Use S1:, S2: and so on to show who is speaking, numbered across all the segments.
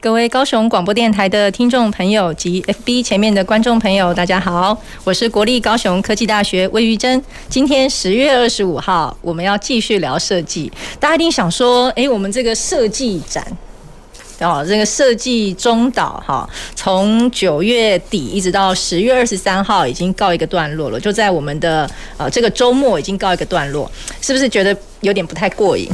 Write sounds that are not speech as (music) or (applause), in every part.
S1: 各位高雄广播电台的听众朋友及 FB 前面的观众朋友，大家好，我是国立高雄科技大学魏玉珍。今天十月二十五号，我们要继续聊设计。大家一定想说，诶，我们这个设计展。哦，这个设计中岛哈，从九月底一直到十月二十三号，已经告一个段落了。就在我们的呃这个周末，已经告一个段落，是不是觉得有点不太过瘾？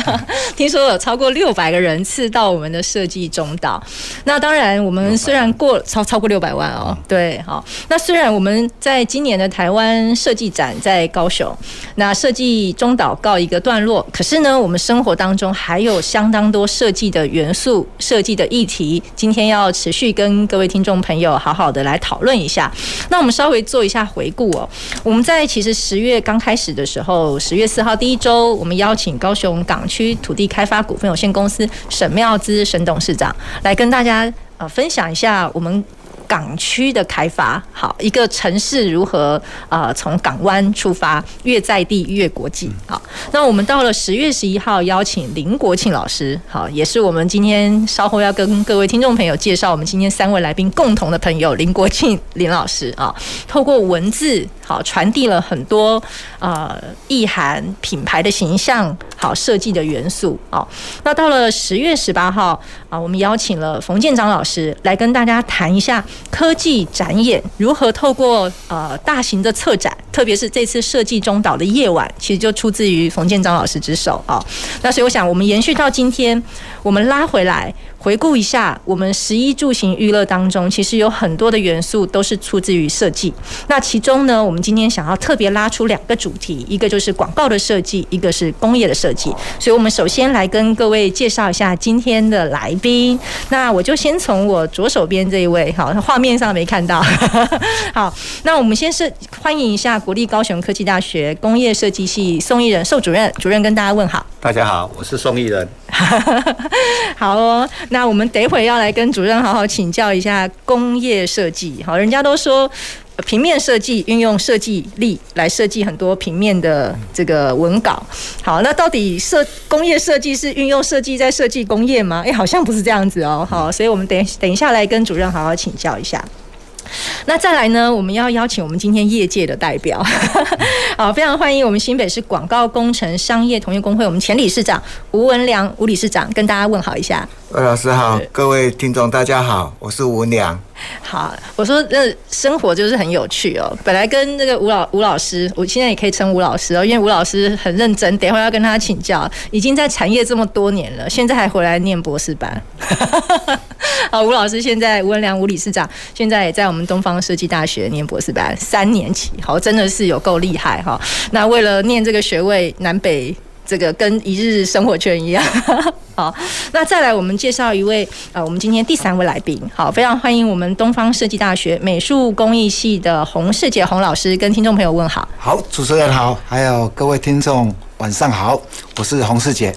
S1: (laughs) 听说有超过六百个人次到我们的设计中岛。那当然，我们虽然过超超过六百万哦，对，好。那虽然我们在今年的台湾设计展在高雄，那设计中岛告一个段落，可是呢，我们生活当中还有相当多设计的元素。设计的议题，今天要持续跟各位听众朋友好好的来讨论一下。那我们稍微做一下回顾哦。我们在其实十月刚开始的时候，十月四号第一周，我们邀请高雄港区土地开发股份有限公司沈妙姿沈董事长来跟大家呃分享一下我们。港区的开发，好，一个城市如何啊从港湾出发，越在地越国际。好，那我们到了十月十一号，邀请林国庆老师，好，也是我们今天稍后要跟各位听众朋友介绍我们今天三位来宾共同的朋友林国庆林老师啊，透过文字好传递了很多呃意涵、品牌的形象，好设计的元素。好，那到了十月十八号啊，我们邀请了冯建章老师来跟大家谈一下。科技展演如何透过呃大型的策展，特别是这次设计中岛的夜晚，其实就出自于冯建章老师之手啊。那所以我想，我们延续到今天，我们拉回来。回顾一下，我们十一住行娱乐当中，其实有很多的元素都是出自于设计。那其中呢，我们今天想要特别拉出两个主题，一个就是广告的设计，一个是工业的设计。所以，我们首先来跟各位介绍一下今天的来宾。那我就先从我左手边这一位，好，画面上没看到。(laughs) 好，那我们先是欢迎一下国立高雄科技大学工业设计系宋逸人宋主任，主任跟大家问好。
S2: 大家好，我是宋逸人。(laughs)
S1: 好哦，(laughs) 那我们等会要来跟主任好好请教一下工业设计。好，人家都说平面设计运用设计力来设计很多平面的这个文稿。好，那到底设工业设计是运用设计在设计工业吗？哎，好像不是这样子哦。好，所以我们等等一下来跟主任好好请教一下。那再来呢，我们要邀请我们今天业界的代表，(laughs) 好，非常欢迎我们新北市广告工程商业同业公会我们前理事长吴文良吴理事长，跟大家问好一下。
S2: 魏老师好，各位听众大家好，我是吴文良。
S1: 好，我说那生活就是很有趣哦。本来跟那个吴老吴老师，我现在也可以称吴老师哦，因为吴老师很认真，等一会儿要跟他请教。已经在产业这么多年了，现在还回来念博士班。(laughs) 好，吴老师现在吴文良吴理事长现在也在我们东方设计大学念博士班，三年级，好，真的是有够厉害哈。那为了念这个学位，南北。这个跟一日生活圈一样，(laughs) 好，那再来我们介绍一位呃，我们今天第三位来宾，好，非常欢迎我们东方设计大学美术工艺系的洪世杰洪老师跟听众朋友问好。
S2: 好，主持人好，还有各位听众晚上好，我是洪世杰。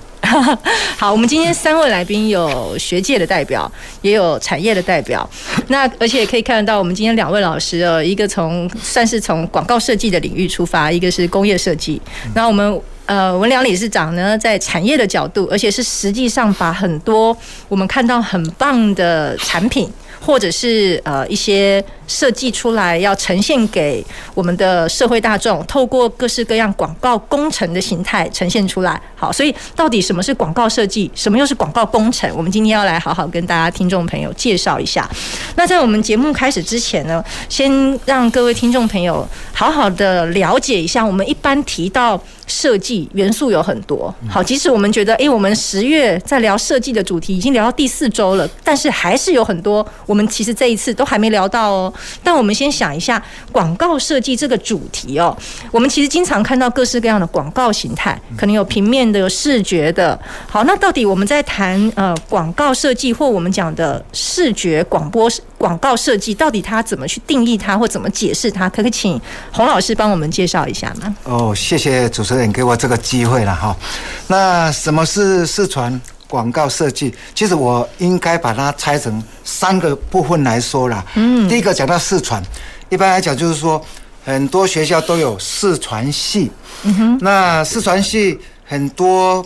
S2: (laughs)
S1: 好，我们今天三位来宾有学界的代表，也有产业的代表，(laughs) 那而且也可以看得到，我们今天两位老师哦，一个从算是从广告设计的领域出发，一个是工业设计，那我们。呃，文良理事长呢，在产业的角度，而且是实际上把很多我们看到很棒的产品，或者是呃一些设计出来要呈现给我们的社会大众，透过各式各样广告工程的形态呈现出来。好，所以到底什么是广告设计，什么又是广告工程？我们今天要来好好跟大家听众朋友介绍一下。那在我们节目开始之前呢，先让各位听众朋友好好的了解一下，我们一般提到设计元素有很多。好，即使我们觉得，诶，我们十月在聊设计的主题已经聊到第四周了，但是还是有很多。我们其实这一次都还没聊到哦，但我们先想一下广告设计这个主题哦。我们其实经常看到各式各样的广告形态，可能有平面的、有视觉的。好，那到底我们在谈呃广告设计或我们讲的视觉广播广告设计到底它怎么去定义它，或怎么解释它？可不可以请洪老师帮我们介绍一下吗？
S2: 哦，谢谢主持人给我这个机会了哈。那什么是视传广告设计？其实我应该把它拆成三个部分来说啦。嗯，第一个讲到视传，一般来讲就是说很多学校都有视传系。嗯哼，那视传系很多。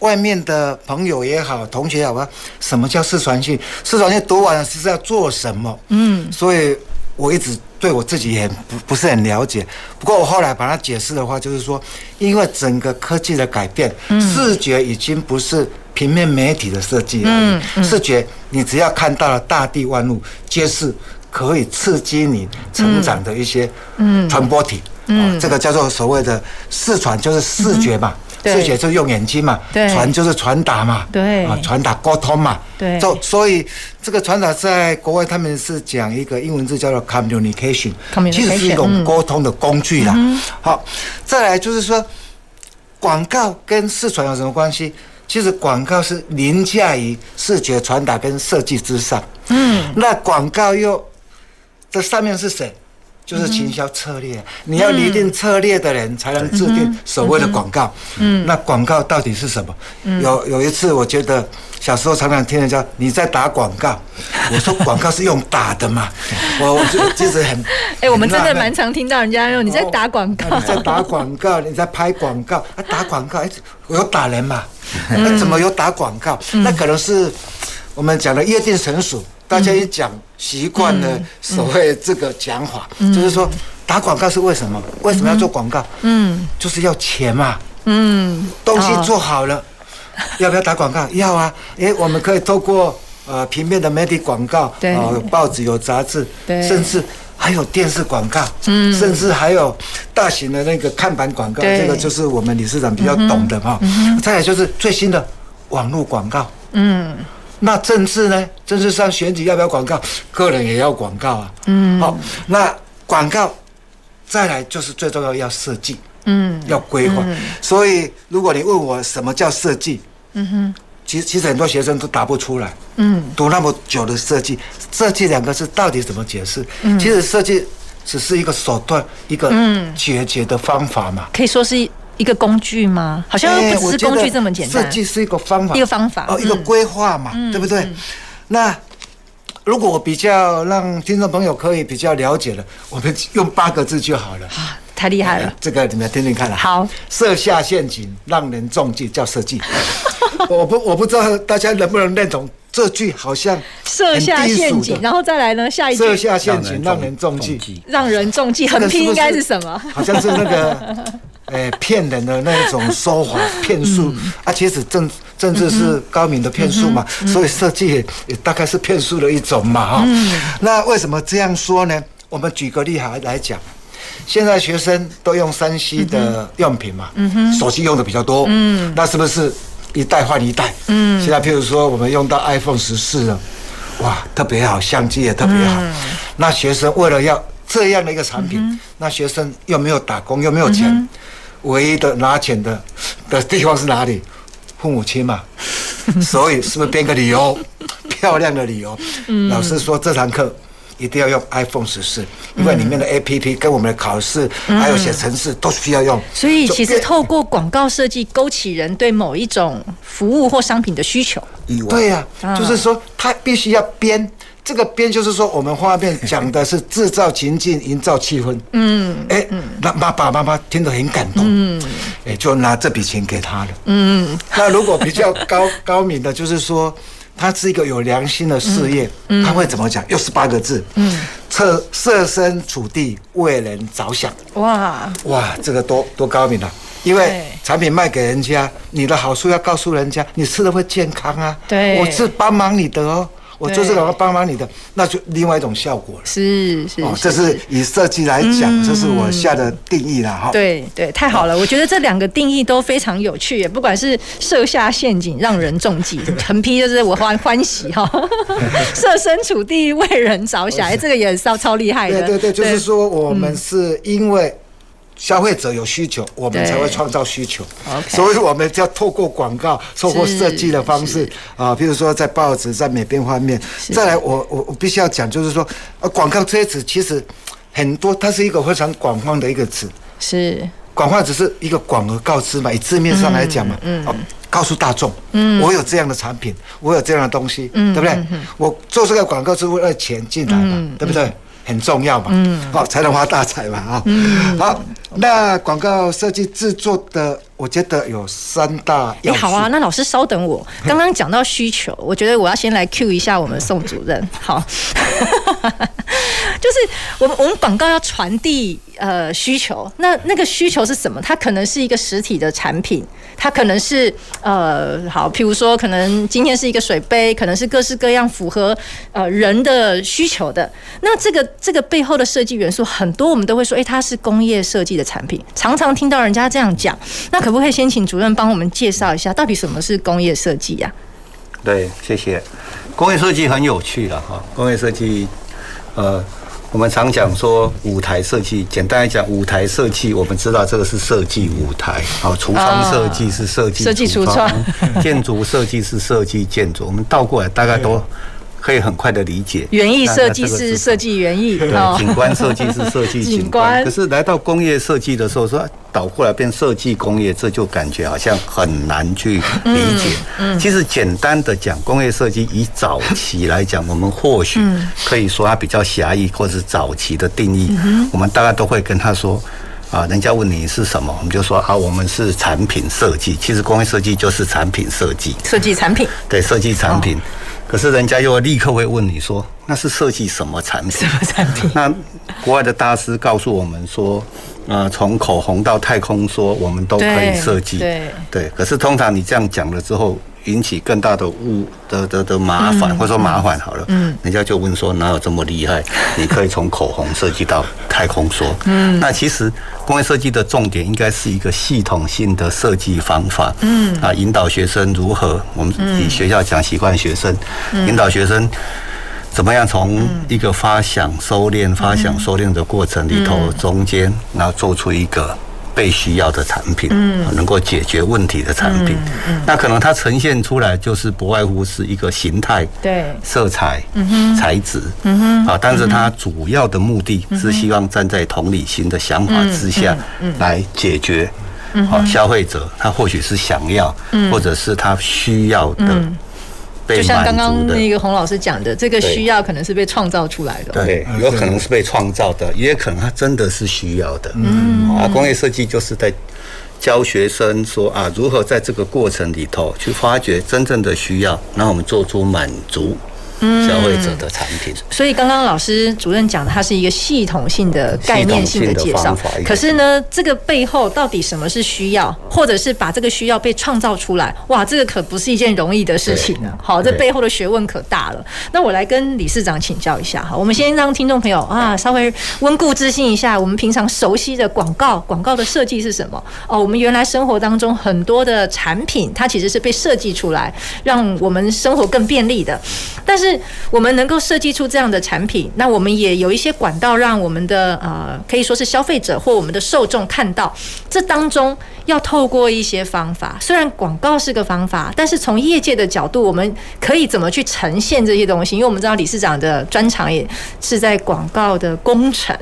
S2: 外面的朋友也好，同学也好，什么叫视传系？视传系读完了是要做什么？嗯，所以我一直对我自己也不不是很了解。不过我后来把它解释的话，就是说，因为整个科技的改变，视觉已经不是平面媒体的设计而已。视觉，你只要看到了大地万物，皆是可以刺激你成长的一些嗯传播体。嗯，这个叫做所谓的视传，就是视觉嘛。视觉就是用眼睛嘛，传就是传达嘛，对啊，传达沟通嘛，对，就所以这个传达在国外他们是讲一个英文字叫做 communication，其实是一种沟通的工具啦。好，再来就是说，广告跟视传有什么关系？其实广告是凌驾于视觉传达跟设计之上。嗯，那广告又这上面是谁？就是行销策略，你要拟定策略的人才能制定所谓的广告。嗯，那广告到底是什么？有有一次，我觉得小时候常常听人家你在打广告，我说广告是用打的嘛。(laughs) 我我就其实很
S1: 哎，我们真的蛮常听到人家用你在打广告，
S2: 你在打广告，你在拍广告？啊，打广告，哎，我有打人嘛？那怎么有打广告？那可能是我们讲的约定成熟。大家一讲习惯了，所谓这个讲法，就是说打广告是为什么？为什么要做广告？嗯，就是要钱嘛。嗯，东西做好了，要不要打广告？(laughs) 要啊。哎，我们可以透过呃平面的媒体广告，对，报纸有杂志，对，甚至还有电视广告，嗯，甚至还有大型的那个看板广告，这个就是我们理事长比较懂的哈。再来就是最新的网络广告，嗯。那政治呢？政治上选举要不要广告？个人也要广告啊。嗯。好，那广告再来就是最重要要设计，嗯，要规划。嗯、所以如果你问我什么叫设计，嗯哼，其实其实很多学生都答不出来。嗯。读那么久的设计，设计两个字到底怎么解释？嗯。其实设计只是一个手段，一个解决的方法嘛。
S1: 可以说是。一个工具吗？好像不是工具这么简单。
S2: 设计是一个方法，
S1: 一个方法
S2: 哦，一个规划嘛，对不对？那如果我比较让听众朋友可以比较了解的，我们用八个字就好了。
S1: 太厉害了！
S2: 这个你们听听看。
S1: 好，
S2: 设下陷阱让人中计叫设计。(laughs) 我不我不知道大家能不能认同这句，好像
S1: 设下陷阱，然后再来呢？下一句
S2: 设下陷阱让人中计，
S1: 让人中计，横批应该是什么？
S2: 好像是那个。诶，骗人的那一种说法，(laughs) 骗术啊，其实政政治是高明的骗术嘛，所以设计也也大概是骗术的一种嘛，哈。那为什么这样说呢？我们举个例哈来讲，现在学生都用三 C 的用品嘛，手机用的比较多，嗯那是不是一代换一代？嗯现在譬如说我们用到 iPhone 十四了，哇，特别好，相机也特别好。那学生为了要这样的一个产品，那学生又没有打工，又没有钱。唯一的拿钱的的地方是哪里？父母亲嘛，(laughs) 所以是不是编个理由，漂亮的理由？老师说这堂课一定要用 iPhone 十四，因为里面的 APP 跟我们的考试还有写程式都需要用。
S1: 所以其实透过广告设计勾起人对某一种服务或商品的需求。
S2: 对呀，就是说他必须要编。这个编就是说，我们画面讲的是制造情境、营造气氛。嗯，哎，那爸爸妈妈听得很感动。嗯，哎，就拿这笔钱给他了。嗯，那如果比较高高明的，就是说，他是一个有良心的事业，他会怎么讲？又是八个字。嗯，设设身处地为人着想。哇哇，这个多多高明啊！因为产品卖给人家，你的好处要告诉人家，你吃的会健康啊。对，我是帮忙你的哦。我就是想要帮帮你的，那就另外一种效果了。
S1: 是是，
S2: 哦，这是以设计来讲，这是我下的定义了哈。对
S1: 对，太好了，我觉得这两个定义都非常有趣，也不管是设下陷阱让人中计，(laughs) 横批就是我欢欢喜哈，(laughs) 设身处地为人着想，哎，这个也超超厉害的。
S2: 对对对，就是说我们是因为消费者有需求，我们才会创造需求。所以我们就要透过广告、透过设计的方式啊，比如说在报纸、在每边方面。再来我，我我我必须要讲，就是说，呃，广告这些词其实很多，它是一个非常广泛的一个词。
S1: 是。
S2: 广泛只是一个广而告之嘛，以字面上来讲嘛，嗯，哦，告诉大众，嗯，我有这样的产品，我有这样的东西，嗯，对不对？我做这个广告是为了钱进来嘛，对不对？很重要嘛，嗯，好，才能发大财嘛，啊，好，那广告设计制作的，我觉得有三大要素。
S1: 好啊，那老师稍等我，(laughs) 刚刚讲到需求，我觉得我要先来 cue 一下我们宋主任，(laughs) 好，(laughs) 就是我们我们广告要传递呃需求，那那个需求是什么？它可能是一个实体的产品。它可能是呃好，譬如说，可能今天是一个水杯，可能是各式各样符合呃人的需求的。那这个这个背后的设计元素很多，我们都会说，诶，它是工业设计的产品。常常听到人家这样讲，那可不可以先请主任帮我们介绍一下，到底什么是工业设计呀？
S3: 对，谢谢。工业设计很有趣了哈，工业设计呃。我们常讲说舞台设计，简单来讲，舞台设计我们知道这个是设计舞台，好，橱窗设计是设计设计橱窗，建筑设计是设计建筑，我们倒过来大概都。可以很快的理解，
S1: 园艺设计是设计园艺，
S3: 对，景观设计是设计 (laughs) 景观。可是来到工业设计的时候，说倒过来变设计工业，这就感觉好像很难去理解。嗯其实简单的讲，工业设计以早期来讲，我们或许可以说它比较狭义，或者是早期的定义，我们大概都会跟他说啊，人家问你是什么，我们就说啊，我们是产品设计。其实工业设计就是产品设计，
S1: 设计产品，
S3: 对，设计产品。可是人家又立刻会问你说，那是设计什么产品？
S1: 什么产品？(laughs)
S3: 那国外的大师告诉我们说，呃，从口红到太空梭，我们都可以设计。对对。可是通常你这样讲了之后。引起更大的误的的的麻烦，或者说麻烦好了，嗯，人家就问说哪有这么厉害？你可以从口红设计到太空梭，嗯，那其实工业设计的重点应该是一个系统性的设计方法，嗯，啊，引导学生如何，我们以学校讲习惯学生，引导学生怎么样从一个发想、收敛、发想、收敛的过程里头中间，然后做出一个。被需要的产品，嗯，能够解决问题的产品，嗯，那可能它呈现出来就是不外乎是一个形态，对，色彩，嗯哼，材质，嗯哼，啊，但是它主要的目的是希望站在同理心的想法之下来解决，好，消费者他或许是想要，或者是他需要的。
S1: 就像刚刚那个洪老师讲的，这个需要可能是被创造出来的。
S3: 对，有可能是被创造的，也可能它真的是需要的。嗯，啊，工业设计就是在教学生说啊，如何在这个过程里头去发掘真正的需要，那我们做出满足。消费者的产品，嗯，
S1: 所以刚刚老师主任讲的，它是一个系统性的概念性的介绍。可是呢，这个背后到底什么是需要，或者是把这个需要被创造出来？哇，这个可不是一件容易的事情呢。好，这背后的学问可大了。那我来跟理事长请教一下哈。我们先让听众朋友啊稍微温故知新一下，我们平常熟悉的广告，广告的设计是什么？哦，我们原来生活当中很多的产品，它其实是被设计出来，让我们生活更便利的。但是我们能够设计出这样的产品，那我们也有一些管道，让我们的呃可以说是消费者或我们的受众看到。这当中要透过一些方法，虽然广告是个方法，但是从业界的角度，我们可以怎么去呈现这些东西？因为我们知道理事长的专长也是在广告的工程，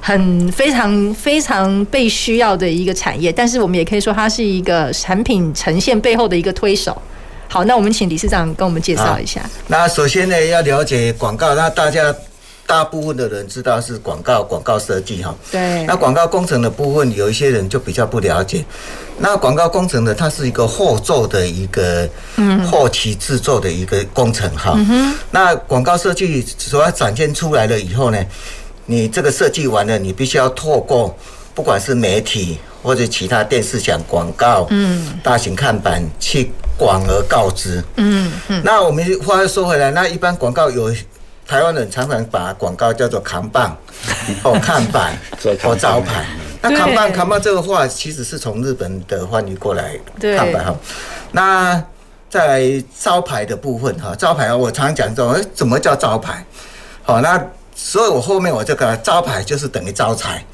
S1: 很非常非常被需要的一个产业。但是我们也可以说，它是一个产品呈现背后的一个推手。好，那我们请理事长跟我们介绍一下。
S4: 那首先呢，要了解广告，那大家大部分的人知道是广告，广告设计哈。对。那广告工程的部分，有一些人就比较不了解。那广告工程呢，它是一个后做的一个，嗯，后期制作的一个工程哈。嗯哼。那广告设计所要展现出来了以后呢，你这个设计完了，你必须要透过不管是媒体或者其他电视讲广告，嗯，大型看板去。广而告之，嗯嗯。那我们话又说回来，那一般广告有台湾人常常把广告叫做扛棒，或 (laughs) 看板，或招牌。那扛棒扛棒这个话其实是从日本的翻译过来，看板哈。那在招牌的部分哈，招牌我常常讲说，怎么叫招牌？好，那所以我后面我就讲招牌就是等于招财。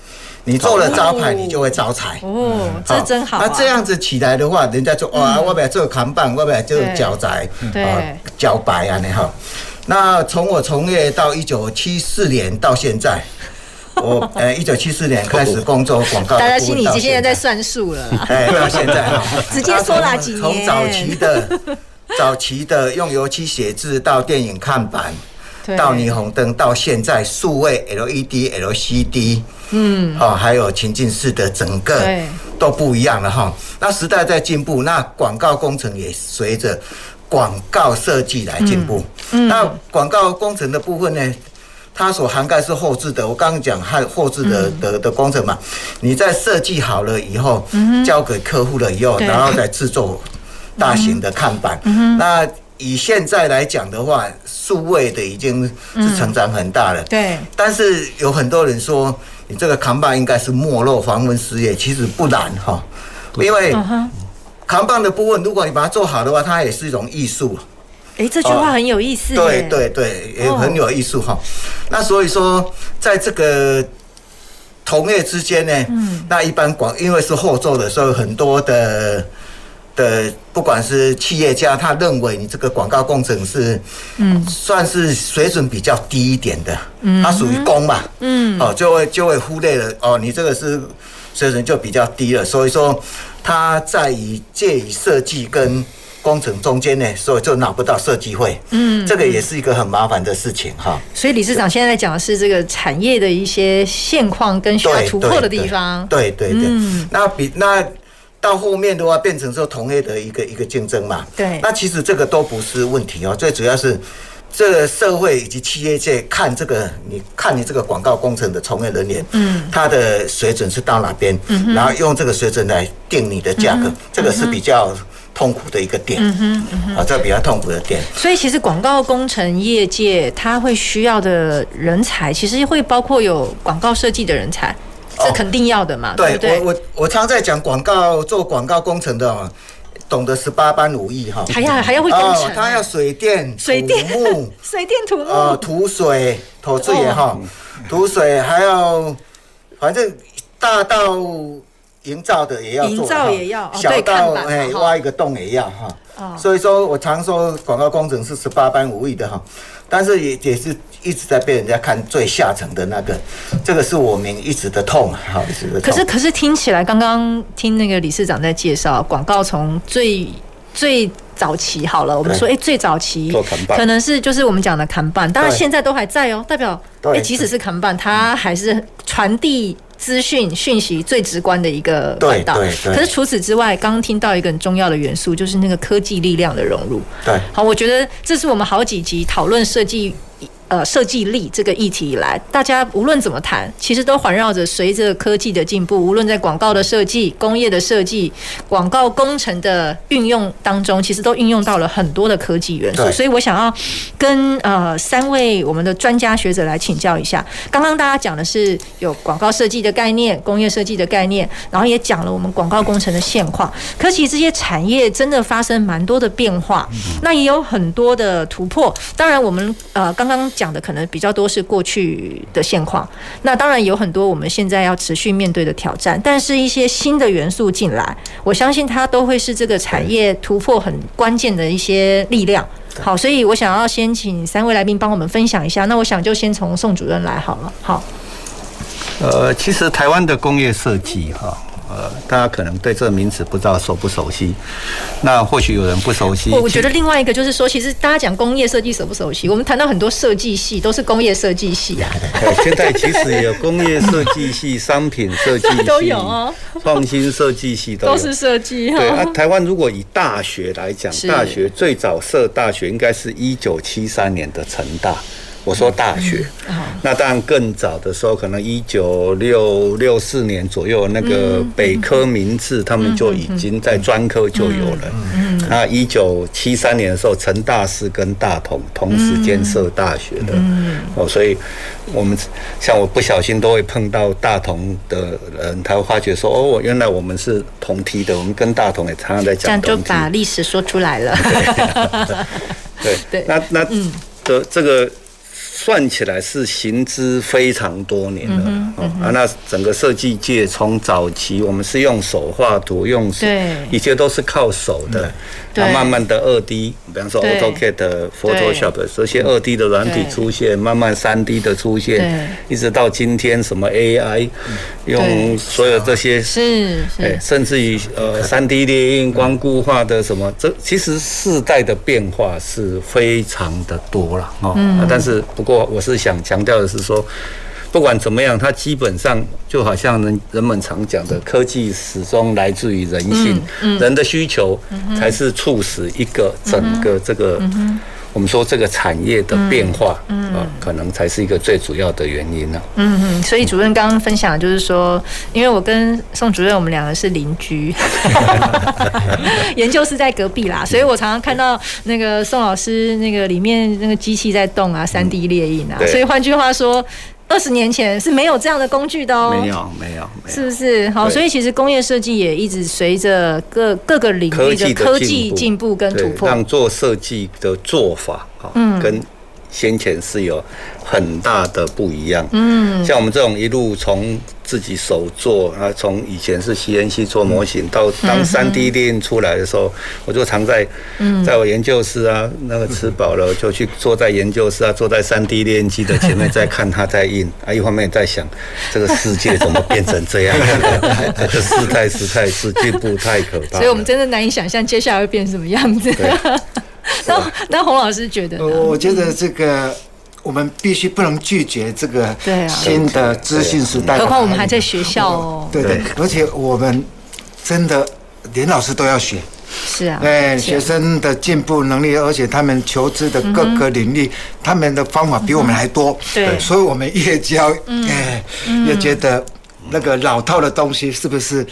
S4: 你做了招牌，你就会招财。
S1: 哦，这真好。
S4: 那这样子起来的话，人家就哇，我本来做扛棒，我本来就脚宅，对，脚白啊，你好。那从我从业到一九七四年到现在，(laughs) 我呃一九七四年 (laughs) 开始工作广告，
S1: 大家心里已经现在在算数了。(laughs)
S4: 哎，到现在
S1: 直接说了几年？
S4: 从早期的早期的用油漆写字，到电影看板，到霓虹灯，到现在数位 LED、LCD，嗯，哦，还有情境式的，整个都不一样了哈。那时代在进步，那广告工程也随着。广告设计来进步，嗯嗯、那广告工程的部分呢？它所涵盖是后置的。我刚刚讲还后置的的的工程嘛，你在设计好了以后，交给客户了以后，然后再制作大型的看板。那以现在来讲的话，数位的已经是成长很大了。对。但是有很多人说，你这个扛棒应该是没落、防蚊事业，其实不然哈，因为。扛棒的部分，如果你把它做好的话，它也是一种艺术。
S1: 哎，这句话很有意思。
S4: 对对对，也很有艺术哈。那所以说，在这个同业之间呢，嗯，那一般广因为是后做的，所以很多的的不管是企业家，他认为你这个广告工程是，嗯，算是水准比较低一点的，嗯，它属于工嘛，嗯，哦，就会就会忽略了哦，你这个是水准就比较低了，所以说。他在于介于设计跟工程中间呢，所以就拿不到设计费。嗯，这个也是一个很麻烦的事情哈。
S1: 所以理事长现在讲的是这个产业的一些现况跟需要突破的地方。
S4: 对对对，嗯那比那到后面的话，变成说同业的一个一个竞争嘛。对。那其实这个都不是问题哦，最主要是。这个社会以及企业界看这个，你看你这个广告工程的从业人员，嗯，他的水准是到哪边，嗯，然后用这个水准来定你的价格，这个是比较痛苦的一个点，嗯哼，啊，这个比较痛苦的点。
S1: 所以其实广告工程业界他会需要的人才，其实会包括有广告设计的人才，这肯定要的嘛，对不对？
S4: 我我我常在讲广告做广告工程的。懂得十八般武艺哈，
S1: 还要还要会工程，
S4: 他要水电、
S1: 水电木、(laughs) 水电土木，
S4: 呃，土水、土质也好，土水还要，反正大到营造的也要做，
S1: 营造也要，
S4: 小到哎挖一个洞也要哈。所以说我常说广告工程是十八般武艺的哈，但是也也是。一直在被人家看最下层的那个，这个是我们一直的痛，好，一直的痛。
S1: 可是，可是听起来，刚刚听那个理事长在介绍广告，从最最早期好了，我们说，哎，最早期可能是就是我们讲的看板，当然现在都还在哦，代表哎，即使是看板，它还是传递资讯讯息最直观的一个管道。可是除此之外，刚刚听到一个很重要的元素，就是那个科技力量的融入。对，好，我觉得这是我们好几集讨论设计。呃，设计力这个议题以来，大家无论怎么谈，其实都环绕着随着科技的进步，无论在广告的设计、工业的设计、广告工程的运用当中，其实都运用到了很多的科技元素。所以我想要跟呃三位我们的专家学者来请教一下。刚刚大家讲的是有广告设计的概念、工业设计的概念，然后也讲了我们广告工程的现况。可其实这些产业真的发生蛮多的变化，那也有很多的突破。当然，我们呃刚刚。讲的可能比较多是过去的现况，那当然有很多我们现在要持续面对的挑战，但是一些新的元素进来，我相信它都会是这个产业突破很关键的一些力量。好，所以我想要先请三位来宾帮我们分享一下。那我想就先从宋主任来好了。好，
S3: 呃，其实台湾的工业设计哈。呃，大家可能对这个名词不知道熟不熟悉，那或许有人不熟悉。
S1: 我觉得另外一个就是说，其实大家讲工业设计熟不熟悉？我们谈到很多设计系都是工业设计系啊。(laughs)
S3: 现在其实有工业设计系、商品设计系 (laughs) 都有哦，创新设计系都，
S1: 都是设计。
S3: 对啊，台湾如果以大学来讲，大学最早设大学应该是一九七三年的成大。我说大学，那当然更早的时候，可能一九六六四年左右，那个北科明治他们就已经在专科就有了。那一九七三年的时候，成大是跟大同同时建设大学的。哦，所以我们像我不小心都会碰到大同的人，他会发觉说：“哦，原来我们是同梯的，我们跟大同也常常在讲。”这样
S1: 就把历史说出来了。(laughs)
S3: 对 (laughs) 对，那那的这个。算起来是行之非常多年了，嗯嗯、啊，那整个设计界从早期我们是用手画图，用手，一切都是靠手的，对，慢慢的二 D，比方说 AutoCAD、Photoshop 这些二 D 的软体出现，慢慢三 D 的出现，一直到今天什么 AI，用所有这些
S1: 是，
S3: 哎，甚至于呃三 D 列印、光固化的什么，这其实世代的变化是非常的多了哦，但是。不过，我是想强调的是说，不管怎么样，它基本上就好像人人们常讲的，科技始终来自于人性，人的需求才是促使一个整个这个。我们说这个产业的变化，嗯，嗯，可能才是一个最主要的原因呢。
S1: 嗯嗯，所以主任刚刚分享就是说，因为我跟宋主任我们两个是邻居，(laughs) 研究室在隔壁啦，所以我常常看到那个宋老师那个里面那个机器在动啊，三 D 列印啊，所以换句话说。二十年前是没有这样的工具的哦，
S3: 没有没有，
S1: 是不是？好，所以其实工业设计也一直随着各各个领域的科技进步跟突破，
S3: 让做设计的做法啊，嗯，跟先前是有很大的不一样。嗯，像我们这种一路从。自己手做啊，从以前是 CNC 做模型，到当三 D 列印出来的时候，我就常在，在我研究室啊，那个吃饱了就去坐在研究室啊，坐在三 D 列印机的前面，在看它在印 (laughs) 啊，一方面在想这个世界怎么变成这样，(laughs) 这个世态时态是进步太可怕，
S1: 所以我们真的难以想象接下来会变什么样子。(laughs) 那那洪老师觉得？
S2: 我觉得这个。我们必须不能拒绝这个新的资讯时代，
S1: 何况我们还在学校哦。
S2: 对对，而且我们真的连老师都要学。
S1: 是啊。
S2: 对，学生的进步能力，而且他们求知的各个领域，他们的方法比我们还多。对。所以我们越教，哎，越觉得那个老套的东西是不是？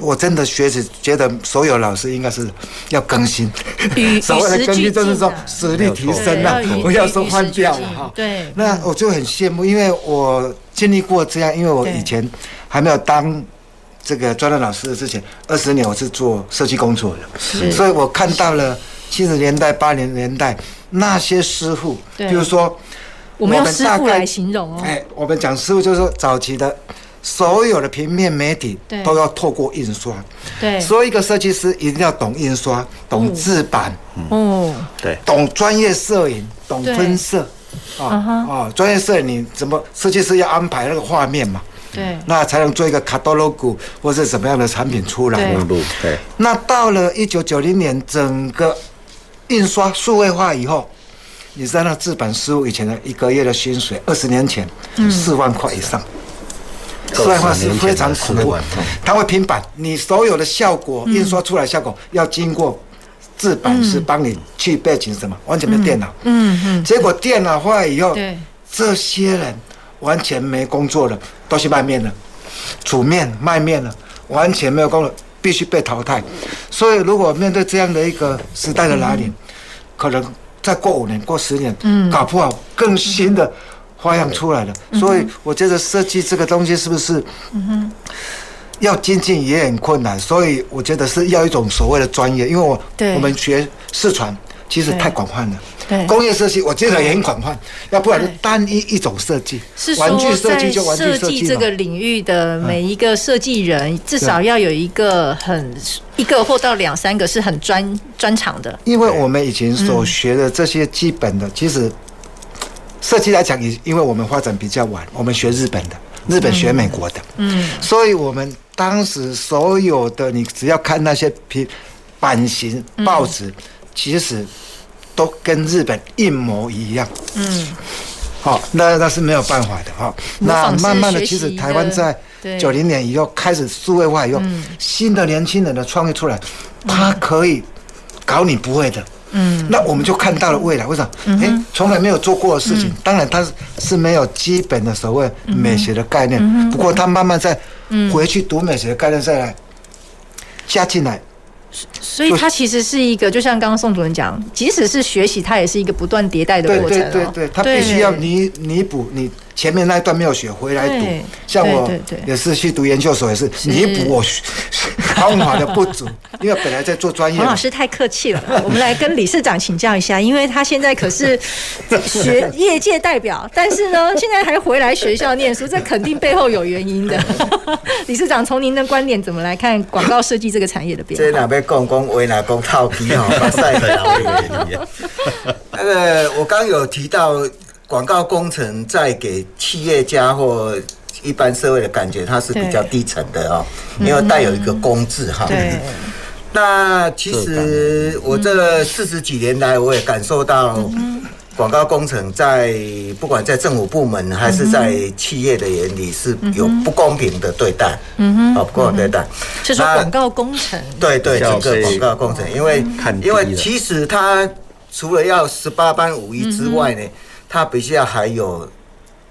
S2: 我真的学习觉得所有老师应该是要更新，(laughs) 所谓的更新就是说实力提升了，不要说换掉了哈。对，那我就很羡慕，因为我经历过这样，因为我以前还没有当这个专任老师的之前，二十年我是做设计工作的，所以我看到了七十年代、八零年代那些师傅，比如说
S1: 我们用师傅来形容哦，
S2: 哎，我们讲师傅就是说早期的。所有的平面媒体都要透过印刷，对，所以一个设计师一定要懂印刷，懂制版，
S1: 嗯，
S3: 对，
S2: 懂专业摄影，懂分色，啊啊，专业摄影你怎么设计师要安排那个画面嘛？对，那才能做一个卡多 logo 或者什么样的产品出来。嘛？对，那到了一九九零年，整个印刷数位化以后，你知道那制版师傅以前的一个月的薪水，二十年前四万块以上。数位化是非常恐怖，它会拼版，你所有的效果印刷出来效果要经过制版师帮你去背景什么，完全没有电脑。嗯嗯。结果电脑坏了以后，这些人完全没工作了，都去卖面了，煮面卖面了，完全没有工作，必须被淘汰。所以如果面对这样的一个时代的来临，可能再过五年、过十年，搞不好更新的。花样出来了，所以我觉得设计这个东西是不是，要精进也很困难，所以我觉得是要一种所谓的专业，因为我我们学视传其实太广泛了，对，工业设计我觉得也很广泛，要不然就单一一种设计，
S1: 是玩具设计就玩具设计这个领域的每一个设计人至少要有一个很一个或到两三个是很专专长的，
S2: 因为我们以前所学的这些基本的其实。设计来讲，也因为我们发展比较晚，我们学日本的，日本学美国的，嗯，所以我们当时所有的，你只要看那些皮版型报纸，其实都跟日本一模一样，嗯，好，那那是没有办法的哈。那慢慢的，其实台湾在九零年以后开始数位化以后，新的年轻人的创业出来，他可以搞你不会的。嗯，那我们就看到了未来。为什么？哎，从来没有做过的事情，当然他是没有基本的所谓美学的概念。不过他慢慢再回去读美学的概念，再来加进来。
S1: 所以它其实是一个，就像刚刚宋主任讲，即使是学习，它也是一个不断迭代的过程。
S2: 对对对对，他必须要弥弥补你前面那一段没有学回来读。像我也是去读研究所，也是弥补我学方法的不足，(laughs) 因为本来在做专业。
S1: 黄老师太客气了，我们来跟理事长请教一下，因为他现在可是学业界代表，但是呢，现在还回来学校念书，这肯定背后有原因的。(laughs) 理事长，从您的观点怎么来看广告设计这个产业的变化？
S4: 这哪边讲讲，为哪讲套皮哦，晒的那个我刚有提到广告工程在给企业家或一般社会的感觉，它是比较低层的哦，因为带有一个“工”字哈。对。(laughs) 那其实我这四十几年来，我也感受到广告工程在不管在政府部门还是在企业的眼里是有不公平的对待。嗯哼。啊，不公平对待。
S1: 就说广告工程。
S4: 对对，整个广告工程，因为因为其实它除了要十八般武艺之外呢，它必须要还有。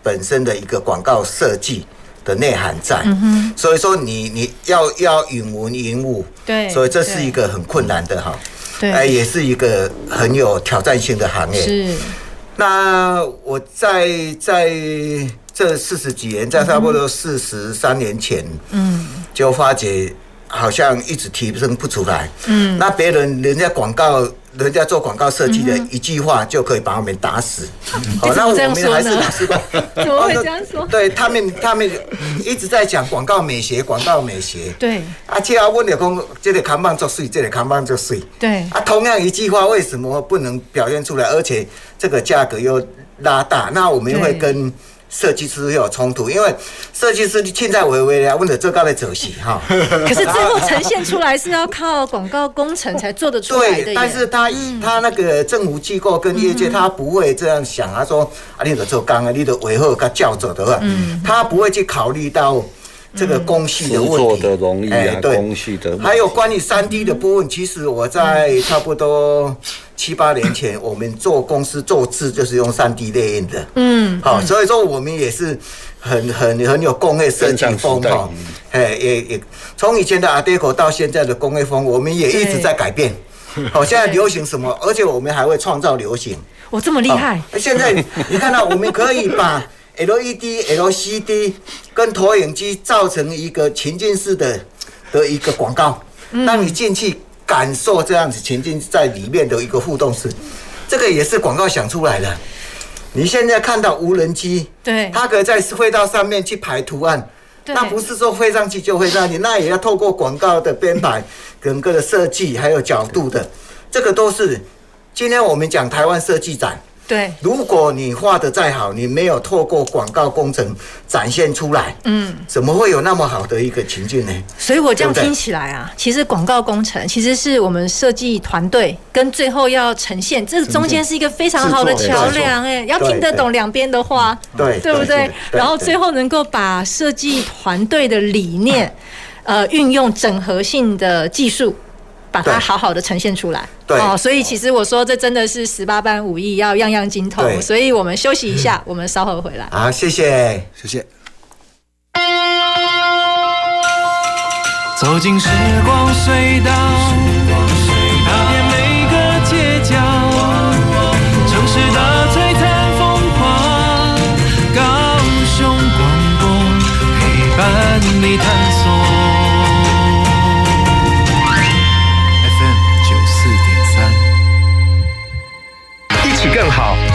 S4: 本身的一个广告设计的内涵在，所以说你你要要引文引武，对，所以这是一个很困难的哈，哎，也是一个很有挑战性的行业。是，那我在在这四十几年，在差不多四十三年前，嗯，就发觉好像一直提升不出来，嗯，那别人人家广告。人家做广告设计的一句话就可以把我们打死。好、嗯哦，那我们还是老师吧。(laughs)
S1: 怎么会这样说？
S4: 对他们，他们一直在讲广告美学，广告美学。对。啊，且要问的讲，这个看板做水，这个看板做水。对。啊，同样一句话，为什么不能表现出来？而且这个价格又拉大，那我们会跟。设计师会有冲突，因为设计师现在微微了问的最高的走势哈。(laughs)
S1: 可是最后呈现出来是要靠广告工程才做得出来的。
S4: 对，但是他他那个政府机构跟业界他不会这样想，他说啊，你得做钢啊，你得维护跟教者的话，他不会去考虑到这个工序的问题。
S3: 做的容易啊，工序的。
S4: 还有关于三 D 的部分，其实我在差不多。七八年前，我们做公司做字就是用三 D 列印的，嗯，好，所以说我们也是很很很有工业设计风哈，哎，也也从以前的 Art Deco 到现在的工业风，我们也一直在改变。好，现在流行什么？而且我们还会创造流行。
S1: 我这么厉害！
S4: 现在你看到我们可以把 LED、LCD 跟投影机造成一个情境式的的一个广告，让你进去。感受这样子情境在里面的一个互动式，这个也是广告想出来的。你现在看到无人机，对，它可以在隧道上面去排图案，那不是说飞上去就飞上去，那也要透过广告的编排、(laughs) 整个的设计还有角度的，这个都是今天我们讲台湾设计展。对，如果你画的再好，你没有透过广告工程展现出来，嗯，怎么会有那么好的一个情境呢？
S1: 所以我这样听起来啊，其实广告工程其实是我们设计团队跟最后要呈现，这中间是一个非常好的桥梁，哎，要听得懂两边的话，对，对不对？然后最后能够把设计团队的理念，呃，运用整合性的技术。把它好好的呈现出来，对哦，所以其实我说这真的是十八般武艺，要样样精通。所以我们休息一下，嗯、我们稍后回来。
S4: 好，谢谢，谢谢。
S5: 走进时光隧道，踏遍每个街角，城市的璀璨风光，高雄广播陪伴你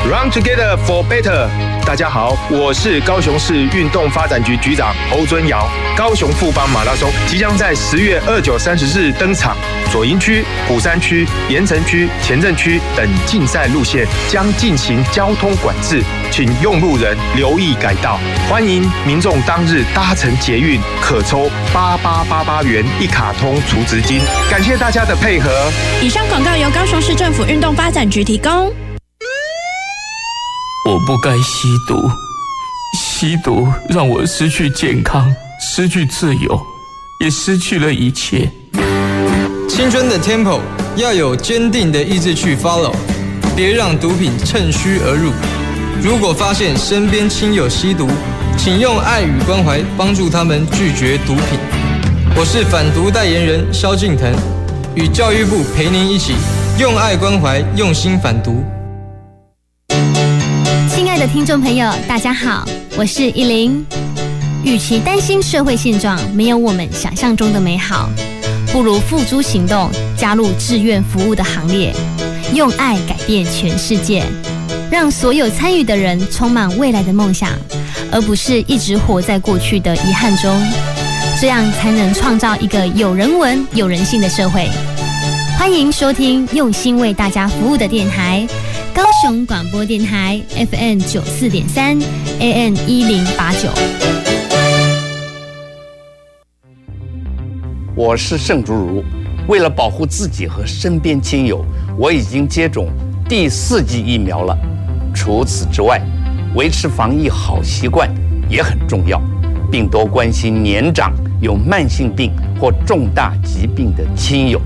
S6: ，Run together for better。大家好，我是高雄市运动发展局局长侯尊尧。高雄富邦马拉松即将在十月二九、三十日登场，左营区、鼓山区、盐城区、前镇区等竞赛路线将进行交通管制，请用路人留意改道。欢迎民众当日搭乘捷运，可抽八八八八元一卡通储值金。感谢大家的配合。
S7: 以上广告由高雄市政府运动发展局提供。
S8: 我不该吸毒，吸毒让我失去健康，失去自由，也失去了一切。
S9: 青春的 temple 要有坚定的意志去 follow，别让毒品趁虚而入。如果发现身边亲友吸毒，请用爱与关怀帮助他们拒绝毒品。我是反毒代言人萧敬腾，与教育部陪您一起用爱关怀，用心反毒。
S10: 听众朋友，大家好，我是依琳。与其担心社会现状没有我们想象中的美好，不如付诸行动，加入志愿服务的行列，用爱改变全世界，让所有参与的人充满未来的梦想，而不是一直活在过去的遗憾中。这样才能创造一个有人文、有人性的社会。欢迎收听用心为大家服务的电台——高雄广播电台 FM 九四点三，AM 一零八九。
S11: 我是盛竹如，为了保护自己和身边亲友，我已经接种第四剂疫苗了。除此之外，维持防疫好习惯也很重要，并多关心年长、有慢性病或重大疾病的亲友。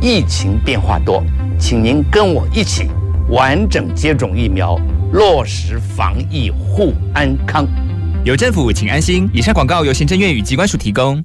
S11: 疫情变化多，请您跟我一起完整接种疫苗，落实防疫护安康。
S12: 有政府，请安心。以上广告由行政院与机关署提供。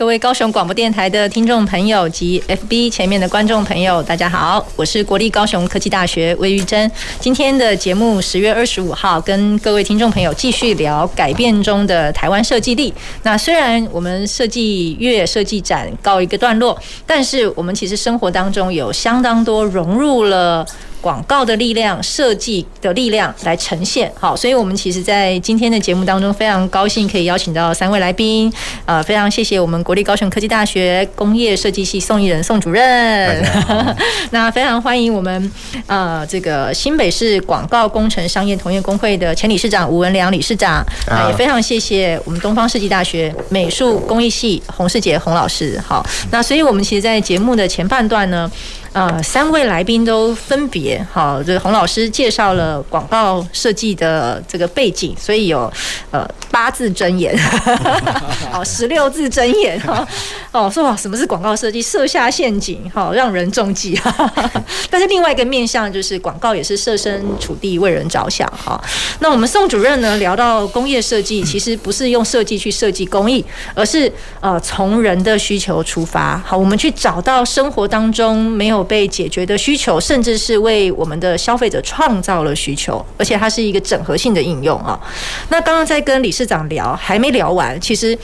S1: 各位高雄广播电台的听众朋友及 FB 前面的观众朋友，大家好，我是国立高雄科技大学魏玉珍。今天的节目十月二十五号，跟各位听众朋友继续聊改变中的台湾设计力。那虽然我们设计月设计展告一个段落，但是我们其实生活当中有相当多融入了。广告的力量、设计的力量来呈现，好，所以我们其实，在今天的节目当中，非常高兴可以邀请到三位来宾，呃，非常谢谢我们国立高雄科技大学工业设计系宋益仁宋主任，(laughs) 那非常欢迎我们呃这个新北市广告工程商业同业公会的前理事长吴文良理事长，啊，也非常谢谢我们东方设计大学美术工艺系洪世杰洪老师，好，那所以我们其实，在节目的前半段呢。呃，三位来宾都分别好，这个洪老师介绍了广告设计的这个背景，所以有呃八字真言，(laughs) 好十六字真言哈，哦说什么是广告设计，设下陷阱好让人中计哈，(laughs) 但是另外一个面向就是广告也是设身处地为人着想哈。那我们宋主任呢聊到工业设计，其实不是用设计去设计工艺，而是呃从人的需求出发，好，我们去找到生活当中没有。被解决的需求，甚至是为我们的消费者创造了需求，而且它是一个整合性的应用啊。那刚刚在跟理事长聊，还没聊完，其实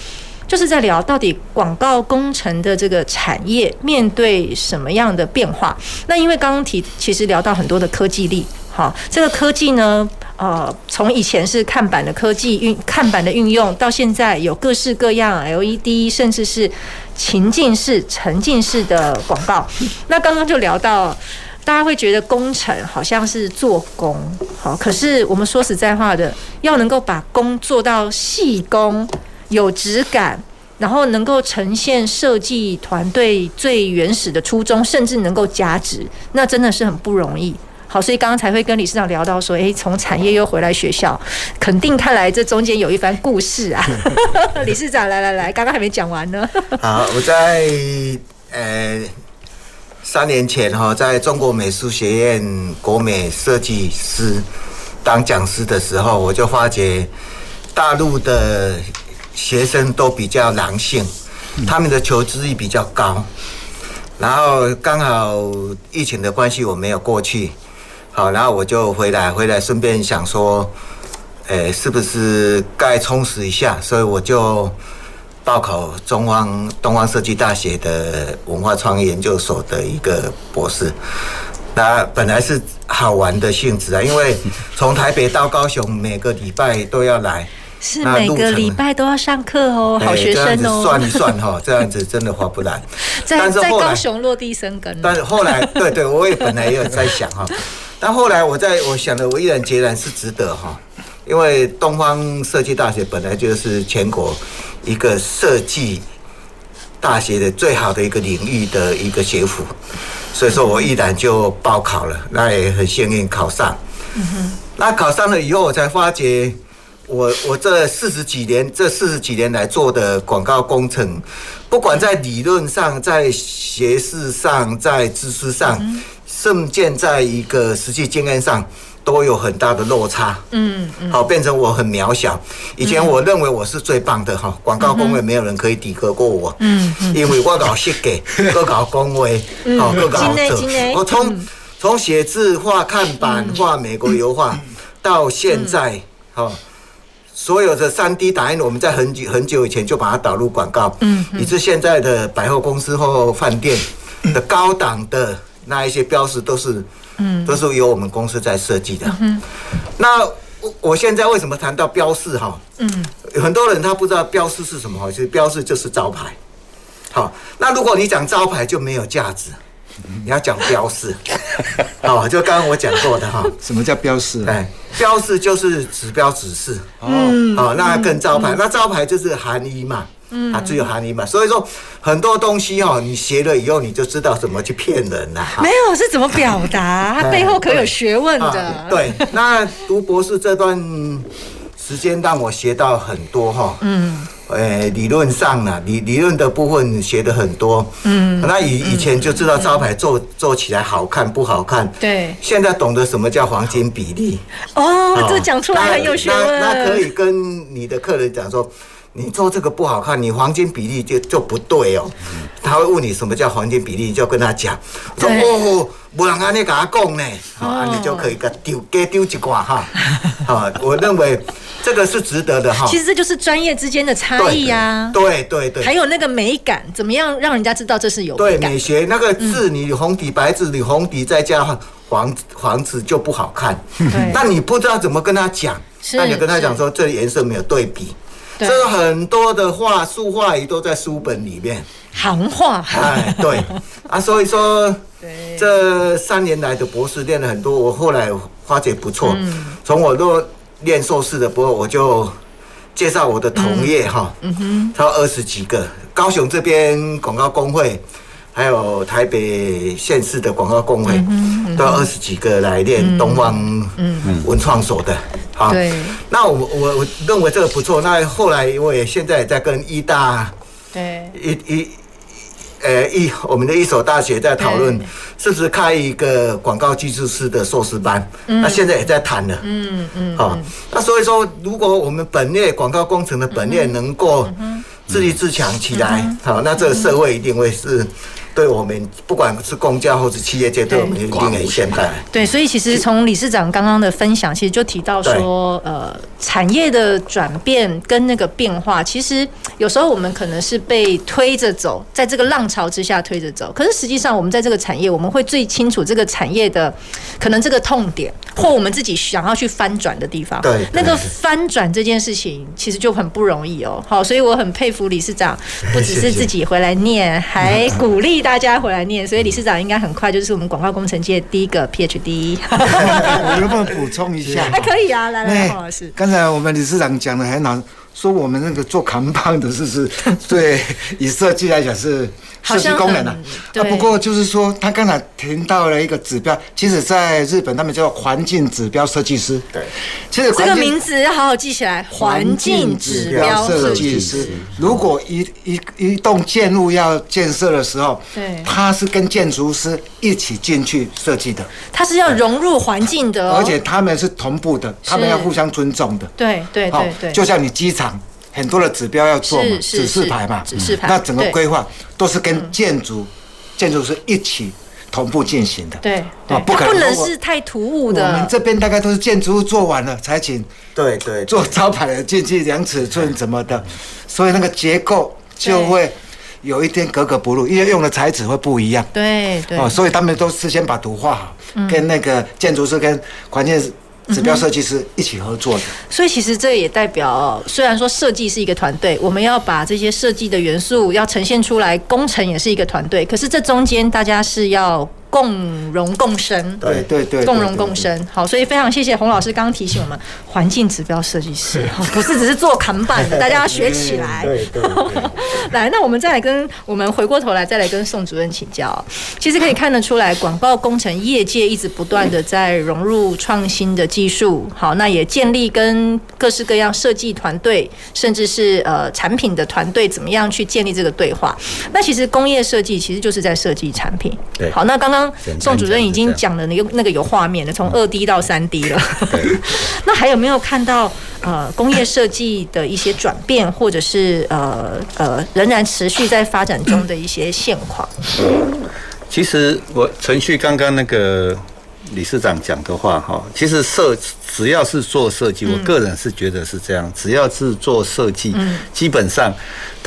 S1: 就是在聊到底广告工程的这个产业面对什么样的变化。那因为刚刚提，其实聊到很多的科技力，好，这个科技呢，呃，从以前是看板的科技运看板的运用，到现在有各式各样 LED，甚至是。情境式、沉浸式的广告，那刚刚就聊到，大家会觉得工程好像是做工，好，可是我们说实在话的，要能够把工做到细工、有质感，然后能够呈现设计团队最原始的初衷，甚至能够加值，那真的是很不容易。好，所以刚刚才会跟理事长聊到说，诶，从产业又回来学校，肯定看来这中间有一番故事啊。(laughs) (laughs) 理事长，来来来，刚刚还没讲完呢。
S4: 好，我在呃三年前哈，在中国美术学院国美设计师当讲师的时候，我就发觉大陆的学生都比较狼性，他们的求知欲比较高。然后刚好疫情的关系，我没有过去。好，然后我就回来，回来顺便想说，诶，是不是该充实一下？所以我就报考中方东方设计大学的文化创意研究所的一个博士。那本来是好玩的性质啊，(laughs) 因为从台北到高雄，每个礼拜都要来，
S1: 是每个礼拜都要上课哦，好学生哦。
S4: 算一算哈，(laughs) 这样子真的划不来。
S1: 在在高雄落地生根。
S4: 但是后来，对对，我也本来也有在想哈。那后来我在我想的，我毅然决然是值得哈，因为东方设计大学本来就是全国一个设计大学的最好的一个领域的一个学府，所以说我毅然就报考了，那也很幸运考上。嗯。那考上了以后，我才发觉，我我这四十几年，这四十几年来做的广告工程，不管在理论上、在学识上、在知识上，甚至在一个实际经验上。都有很大的落差，嗯嗯，好，变成我很渺小。以前我认为我是最棒的哈，广告工位没有人可以抵过过我，嗯，因为我搞设计，(laughs) 各搞工位，好，各搞这，我从从写字、画看板、画美国油画，到现在，哈，所有的三 D 打印，我们在很久很久以前就把它导入广告，嗯，以致现在的百货公司或饭店的高档的那一些标识都是。嗯，都是由我们公司在设计的。嗯，那我我现在为什么谈到标示哈？嗯，很多人他不知道标示是什么哈，其实标示就是招牌。好，那如果你讲招牌就没有价值，你要讲标示。(laughs) 好，就刚刚我讲过的哈。
S2: 什么叫标示？
S4: 哎，标示就是指标指示。哦，好，那跟招牌，那招牌就是含义嘛。嗯，它只有含义嘛，所以说很多东西哈，你学了以后你就知道怎么去骗人了。
S1: 没有，是怎么表达，(laughs) 它背后可有学问的。
S4: 对，那读博士这段时间让我学到很多哈。嗯，诶，理论上呢，理理论的部分学的很多。嗯，那以以前就知道招牌做做起来好看不好看。对，现在懂得什么叫黄金比例。
S1: 哦，这讲出来很有学问。
S4: 那可以跟你的客人讲说。你做这个不好看，你黄金比例就就不对哦。他会问你什么叫黄金比例，你就跟他讲，说哦，不然安尼跟他讲呢，啊，你就可以给丢给丢几挂哈。(laughs) 啊，我认为这个是值得的哈。
S1: 其实这就是专业之间的差异呀。
S4: 对对对。
S1: 还有那个美感，怎么样让人家知道这是有
S4: 对美学那个字，你红底白字，你红底再加黄黄字就不好看。那你不知道怎么跟他讲，那你跟他讲说这颜色没有对比。这个很多的话术话语都在书本里面，
S1: 行话。
S4: 哎，对。啊，所以说，这三年来的博士练了很多，我后来发觉不错。从我做练硕士的时候，我就介绍我的同业哈，嗯哼，超二十几个，高雄这边广告工会。还有台北县市的广告工会，都有二十几个来练东方文创所的，好，那我我我认为这个不错。那后来我也现在也在跟医大，对，一一，呃一我们的一所大学在讨论，是不是开一个广告技术师的硕士班？那现在也在谈了，嗯嗯，好，那所以说，如果我们本业广告工程的本业能够自立自强起来，好，那这个社会一定会是。对我们不管是公家或者企业界，对我们一定很现代。
S1: 对，所以其实从理事长刚刚的分享，其实就提到说，呃，产业的转变跟那个变化，其实有时候我们可能是被推着走，在这个浪潮之下推着走。可是实际上，我们在这个产业，我们会最清楚这个产业的可能这个痛点，或我们自己想要去翻转的地方。对，那个翻转这件事情其实就很不容易哦。好，所以我很佩服理事长，(laughs) 不只是自己回来念，还鼓励。大家回来念，所以理事长应该很快就是我们广告工程界第一个 PhD。(laughs)
S2: 我能不能补充一下？
S1: 还 (laughs) 可以啊，来来，黄老师。
S2: 刚才我们理事长讲的很好，说我们那个做扛棒的，是不是？对，以设计来讲是。设计功能啊，啊，不过就是说，他刚才提到了一个指标，其实在日本他们叫环境指标设计师。对，其实
S1: 这个名字要好好记起来，环境指标设计师。
S2: 如果一一一栋建筑物要建设的时候，对，他是跟建筑师一起进去设计的，
S1: 他是要融入环境的，
S2: 而且他们是同步的，他们要互相尊重的。
S1: 对对对对，
S2: 就像你机场。很多的指标要做嘛，指示牌嘛，指示牌。那整个规划都是跟建筑、建筑师一起同步进行的。
S1: 对，啊，不可能是太突兀的。
S2: 我们这边大概都是建筑物做完了才请，
S4: 对对，
S2: 做招牌的进去量尺寸怎么的，所以那个结构就会有一点格格不入，因为用的材质会不一样。
S1: 对对。
S2: 哦，所以他们都事先把图画好，跟那个建筑师跟环境。指标设计师一起合作的，
S1: 所以其实这也代表，虽然说设计是一个团队，我们要把这些设计的元素要呈现出来，工程也是一个团队，可是这中间大家是要。共荣共生，
S2: 对对对，
S1: 共荣共生。好，所以非常谢谢洪老师刚刚提醒我们，环境指标设计师，(laughs) 不是只是做扛板的，(laughs) 大家要学起来。对对。(laughs) 来，那我们再来跟我们回过头来再来跟宋主任请教。其实可以看得出来，广告工程业界一直不断的在融入创新的技术。好，那也建立跟各式各样设计团队，甚至是呃产品的团队，怎么样去建立这个对话？那其实工业设计其实就是在设计产品。对。好，那刚刚宋主任已经讲了那个那个有画面的，从二 D 到三 D 了。(laughs) 那还有没有看到呃工业设计的一些转变，或者是呃呃仍然持续在发展中的一些现况？
S3: 其实我程序刚刚那个理事长讲的话哈，其实设只要是做设计，我个人是觉得是这样，只要是做设计，基本上。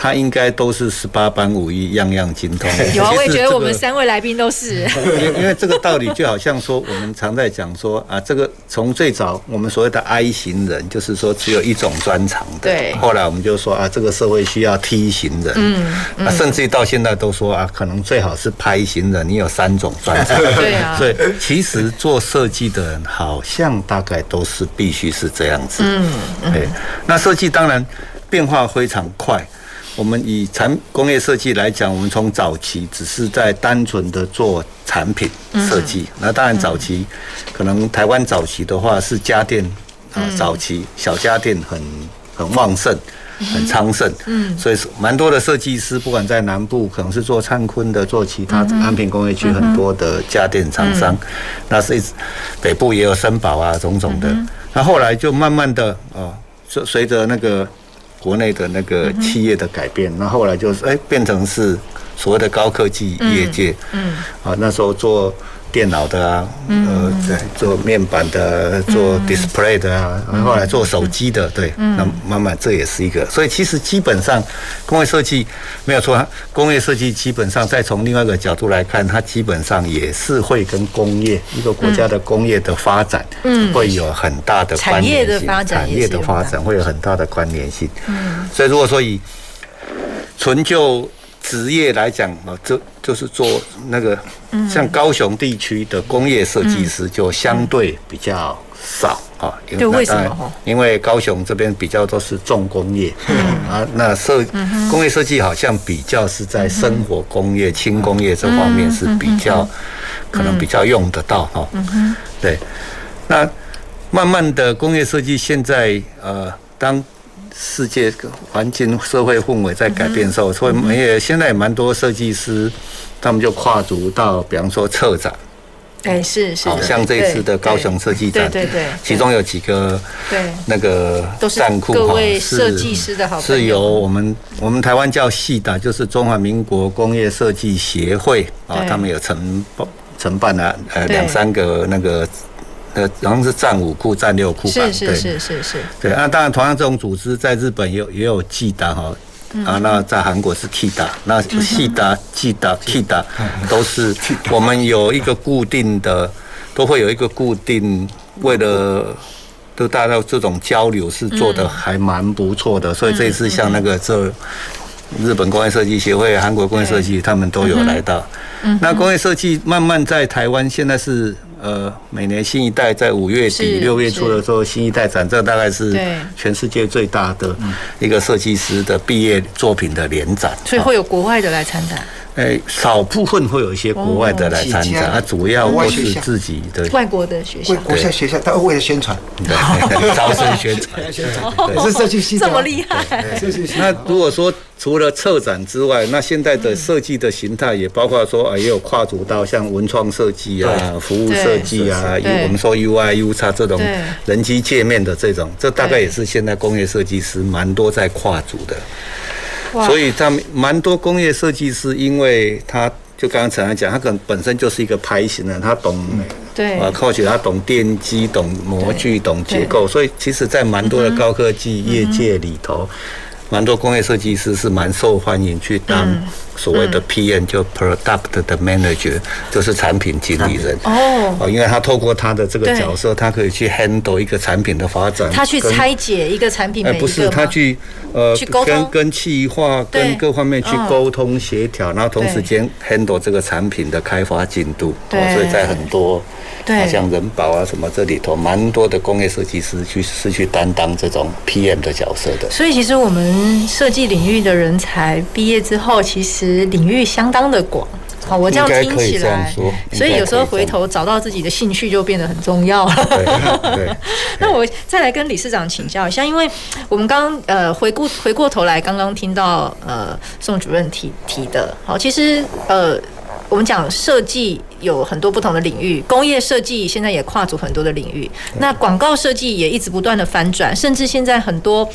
S3: 他应该都是十八般武艺，样样精通。(laughs)
S1: 有啊，我也觉得我们三位来宾都是。(laughs)
S3: 因为这个道理就好像说，我们常在讲说啊，这个从最早我们所谓的 I 型人，就是说只有一种专长的。对。后来我们就说啊，这个社会需要 T 型人。嗯。啊，甚至于到现在都说啊，可能最好是拍型人，你有三种专长。(laughs) 对啊。所以其实做设计的人，好像大概都是必须是这样子。嗯。对。那设计当然变化非常快。我们以产工业设计来讲，我们从早期只是在单纯的做产品设计，那当然早期可能台湾早期的话是家电啊，早期小家电很很旺盛，很昌盛，嗯，所以蛮多的设计师，不管在南部可能是做灿坤的，做其他安平工业区很多的家电厂商，那是一北部也有森宝啊，种种的，那后来就慢慢的啊，随随着那个。国内的那个企业的改变，那、嗯、后，来就是哎，变成是所谓的高科技业界，嗯，嗯。啊，那时候做。电脑的啊，呃，对，做面板的，做 display 的啊，然后后来做手机的，对，那慢慢这也是一个，所以其实基本上工业设计没有错，工业设计基本上再从另外一个角度来看，它基本上也是会跟工业一个国家的工业的发展，嗯，会有很大的关联性，产业的发展会有很大的关联性，嗯，所以如果说以纯就职业来讲啊，这就是做那个，像高雄地区的工业设计师就相对比较少啊。
S1: 对，为什么？
S3: 因为高雄这边比较都是重工业，啊，那设工业设计好像比较是在生活工业、轻工业这方面是比较可能比较用得到哈。对，那慢慢的工业设计现在呃当。世界环境、社会氛围在改变的时候，所以也现在也蛮多设计师，他们就跨足到，比方说策展，
S1: 哎，是是，好
S3: 像这一次的高雄设计展，对对对，其中有几个对。那个战库哈，
S1: 设计师的好，
S3: 是由我们我们台湾叫系达，就是中华民国工业设计协会啊，他们有承承办了呃两三个那个。呃，然后是战五库、战六库吧，
S1: 是是是是是。
S3: 对，那当然，同样这种组织在日本也有也有 GIDA 哈，啊，那在韩国是 KIDA，那 GIDA、GIDA、KIDA 都是我们有一个固定的，都会有一个固定，为了都大家这种交流是做的还蛮不错的，所以这一次像那个这日本工业设计协会、韩国工业设计，他们都有来到。那工业设计慢慢在台湾现在是。呃，每年新一代在五月底六月初的时候，新一代展，这大概是全世界最大的一个设计师的毕业作品的联展，
S1: 所以会有国外的来参展。
S3: 诶，少部分会有一些国外的来参展，它主要都是自己的
S1: 外国的学校，
S2: 国际学校，他为了宣传，(laughs)
S3: 招生宣传，(laughs) 宣传，
S2: 是设计系
S1: 这么厉害。
S3: 那如果说除了策展之外，那现在的设计的形态也包括说啊，也有跨足到像文创设计啊、服务设计啊，我们说 UI、UX 这种人机界面的这种，这大概也是现在工业设计师蛮多在跨足的。所以，他蛮多工业设计师，因为他就刚刚陈安讲，他可能本身就是一个拍型的，他懂，对，啊，或许他懂电机、懂模具、懂结构，所以其实，在蛮多的高科技业界里头，蛮多工业设计师是蛮受欢迎去当所谓的 PM，就 Product 的 Manager，就是产品经理人。哦，因为他透过他的这个角色，他可以去 handle 一个产品的发展。
S1: 他去拆解一个产品，哎，
S3: 不是他去呃，跟跟企划跟各方面去沟通协调，然后同时间 handle 这个产品的开发进度。对，所以在很多。对，像人保啊什么这里头，蛮多的工业设计师去是去担当这种 PM 的角色的。
S1: 所以其实我们设计领域的人才毕业之后，其实领域相当的广。好，我这样听起来，所以有时候回头找到自己的兴趣就变得很重要了。对，(laughs) 那我再来跟理事长请教一下，因为我们刚刚呃回顾回过头来，刚刚听到呃宋主任提提的，好，其实呃。我们讲设计有很多不同的领域，工业设计现在也跨足很多的领域。那广告设计也一直不断的翻转，甚至现在很多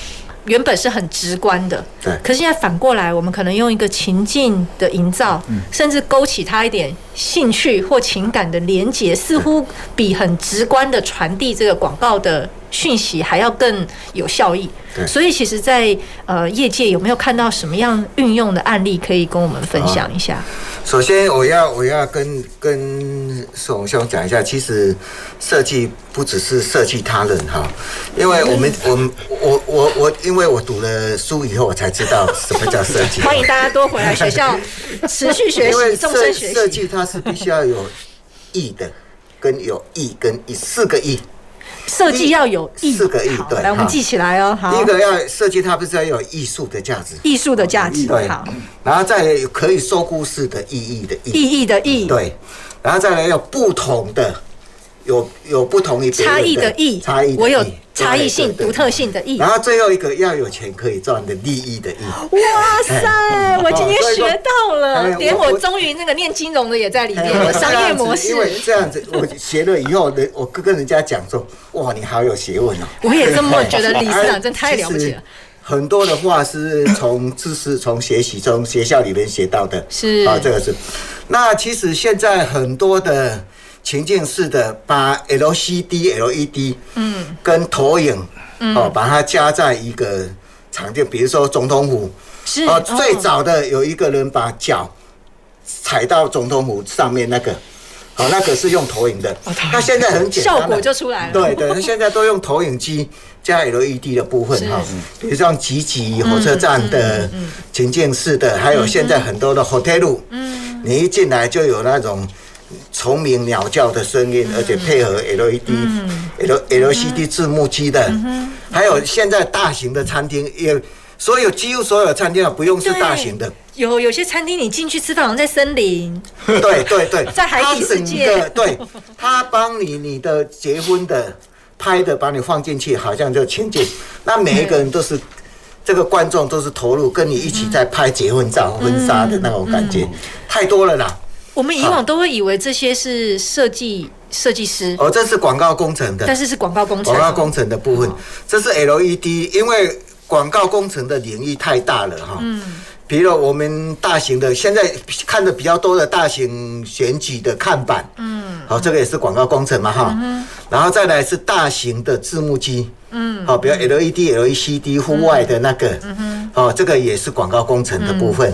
S1: 原本是很直观的，对。可是现在反过来，我们可能用一个情境的营造，甚至勾起他一点兴趣或情感的连结，似乎比很直观的传递这个广告的讯息还要更有效益。所以，其实在，在呃业界有没有看到什么样运用的案例可以跟我们分享一下？
S4: 首先，我要我要跟跟宋兄讲一下，其实设计不只是设计他人哈，因为我们我们我我我，因为我读了书以后，我才知道什么叫设计。
S1: 欢迎大家多回来学校 (laughs) 持续学习，
S4: 因为设设计它是必须要有意的，跟有意跟意四个意。
S1: 设计要有艺
S4: 四个意，对，
S1: 来我们记起来哦。好，
S4: 第一个要设计，它不是要有艺术的价值，
S1: 艺术的价值，
S4: 对，好。然后再来可以说故事的意义的意，
S1: 意义的意，
S4: 对。然后再来要不同的，有有不同于
S1: 差异的意，
S4: 差异，
S1: 我有差异性、独特性的意。
S4: 然后最后一个要有钱可以赚的利益的意。
S1: 哇塞，我今天学到了，连我终于那个念金融的也在里面了，商业模式。
S4: 因为这样子，我学了以后，人 (laughs) 我跟人家讲说，哇，你好有学问哦。
S1: 我也这么觉得，理事长真太了不起了。
S4: 很多的话是从知识、从学习、从学校里面学到的。是啊，这个是。那其实现在很多的。情境式的把 LCD、LED，嗯，跟投影，哦，把它加在一个场景，比如说总统府，是哦，最早的有一个人把脚踩到总统府上面那个，哦，那个是用投影的，那现在很简单，
S1: 效果就出来了。
S4: 对对，那现在都用投影机加 LED 的部分哈，比如像集集火车站的情境式的，还有现在很多的 hotel，嗯，你一进来就有那种。虫鸣鸟叫的声音，而且配合 LED、L LCD 字幕机的，还有现在大型的餐厅也，所有几乎所有的餐厅啊，不用是大型的。
S1: 有有些餐厅你进去吃饭，好像在森林。
S4: 对对对，(laughs)
S1: 在海底世界。
S4: 对，他帮你你的结婚的拍的，把你放进去，好像就情景。那每一个人都是这个观众，都是投入跟你一起在拍结婚照、婚纱的那种感觉，太多了啦。
S1: 我们以往都会以为这些是设计设计师。
S4: 哦，这是广告工程的，
S1: 但是是广告工程，
S4: 广告工程的部分，这是 LED，因为广告工程的领域太大了哈。嗯，比如我们大型的，现在看的比较多的大型选举的看板，嗯，好，这个也是广告工程嘛哈。然后再来是大型的字幕机，嗯，好，比如 LED、LCD 户外的那个，嗯哼，哦，这个也是广告工程的部分。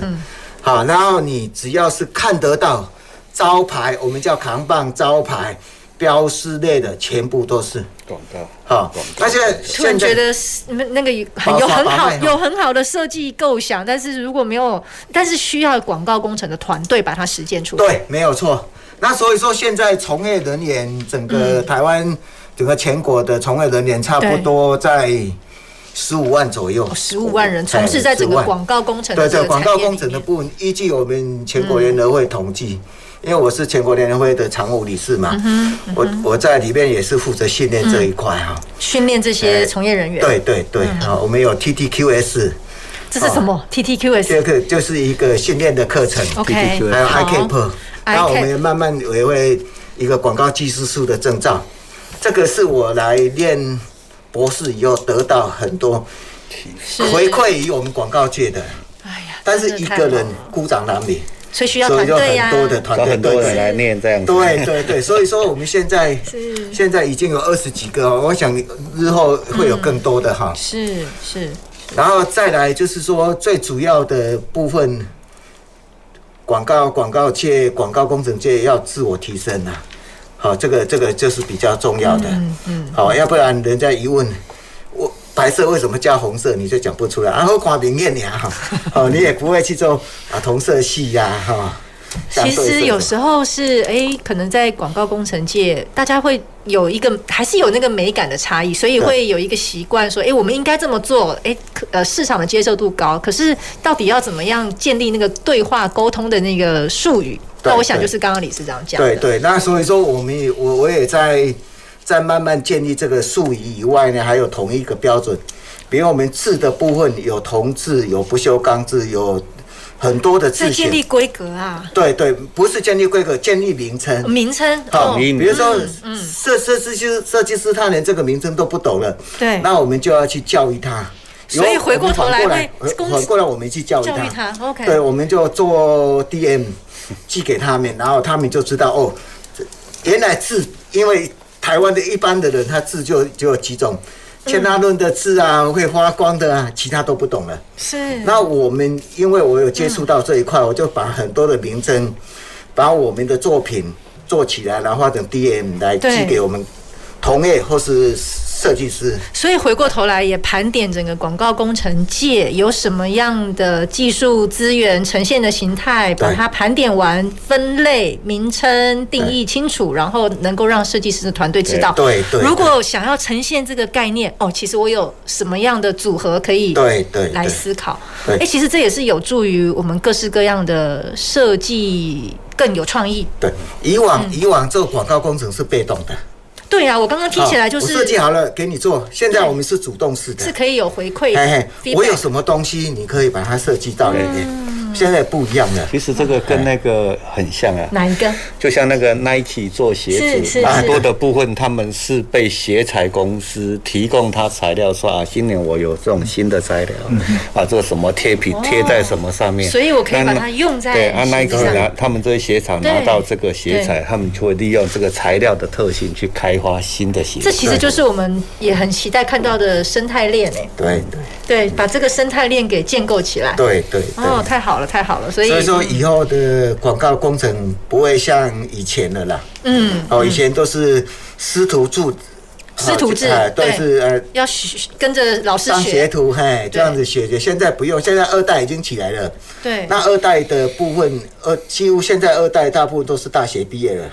S4: 好，然后你只要是看得到招牌，我们叫扛棒招牌、标识类的，全部都是广告。好，而且突然
S1: 觉得那个有很好、有很好的设计构想，但是如果没有，但是需要广告工程的团队把它实践出来。
S4: 对，没有错。那所以说，现在从业人员，整个台湾、整个全国的从业人员，差不多在。十五万左右，
S1: 十五万人从事在整个广告工程。
S4: 对对，广告工程的部分，依据我们全国联合会统计，因为我是全国联合会的常务理事嘛，我我在里面也是负责训练这一块哈，
S1: 训练这些从业人员。
S4: 对对对，好，我们有 TTQS，
S1: 这是什么？TTQS
S4: 这个就是一个训练的课程
S1: ，OK，还
S4: 有 ICAP，那我们也慢慢也会一个广告技师术的证照，这个是我来练。博士以后得到很多回馈于我们广告界的，哎呀，但是一个人孤掌难鸣，
S1: 所以需要团队
S4: 呀，很多的团队，
S3: 很多人来念这样子。
S4: 对对对，所以说我们现在现在已经有二十几个，我想日后会有更多的哈。
S1: 是是，
S4: 然后再来就是说最主要的部分，广告广告界广告工程界要自我提升啊，好，这个这个就是比较重要的，嗯嗯，好，要不然人家一问我白色为什么加红色，你就讲不出来，然后光明艳呀哈，(laughs) 哦，你也不会去做啊同色系呀哈。
S1: 其实有时候是哎、欸，可能在广告工程界，大家会有一个还是有那个美感的差异，所以会有一个习惯说，哎、欸，我们应该这么做，哎、欸，呃，市场的接受度高。可是到底要怎么样建立那个对话沟通的那个术语？那我想就是刚刚李市长讲的。
S4: 对对，那所以说我们也我我也在在慢慢建立这个术语以外呢，还有同一一个标准。比如我们字的部分有铜字，有不锈钢字，有。很多的字，
S1: 建立规格啊，
S4: 对对，不是建立规格，建立名称。
S1: 名称，
S4: 好，比如说，设设计师设计师他连这个名称都不懂了，对，那我们就要去教育他。
S1: 所以回过头来，
S4: 反过来我们去教育他。OK，对，我们就做 DM 寄给他们，然后他们就知道哦，原来字，因为台湾的一般的人他字就就有几种。签拉论的字啊，会发光的啊，其他都不懂了。是。那我们因为我有接触到这一块，我就把很多的名称，把我们的作品做起来，然后画成 DM 来寄给我们同业或是。设计师，
S1: 所以回过头来也盘点整个广告工程界有什么样的技术资源呈现的形态，把它盘点完、分类、名称定义清楚，然后能够让设计师的团队知道。
S4: 对对。
S1: 如果想要呈现这个概念，哦，其实我有什么样的组合可以对对来思考。哎，其实这也是有助于我们各式各样的设计更有创意。
S4: 对，以往以往做广告工程是被动的。
S1: 对呀、啊，我刚刚听起来就是
S4: 我设计好了给你做，现在我们是主动式的，
S1: 是可以有回馈的。
S4: 嘿嘿，我有什么东西，你可以把它设计到里面。嗯现在不一样了，
S3: 其实这个跟那个很像啊。
S1: 哪一个？
S3: 就像那个 Nike 做鞋子，很多的部分他们是被鞋材公司提供他材料，说啊，今年我有这种新的材料，啊，这个什么贴皮贴在什么上面，
S1: 所以我可以把它用在。
S3: 对啊，Nike 拿他们这些鞋厂拿到这个鞋材，他们就会利用这个材料的特性去开发新的鞋。
S1: 这其实就是我们也很期待看到的生态链诶。
S4: 对对
S1: 对，把这个生态链给建构起来。
S4: 对对
S1: 哦，太好了。太好了，所以
S4: 所以说以后的广告工程不会像以前的啦。嗯，哦，以前都是师徒制，
S1: 师徒制，
S4: 对，是呃，
S1: 要学跟着老师
S4: 学，学徒，嘿，这样子学学。现在不用，现在二代已经起来了。对，那二代的部分，呃几乎现在二代大部分都是大学毕业了，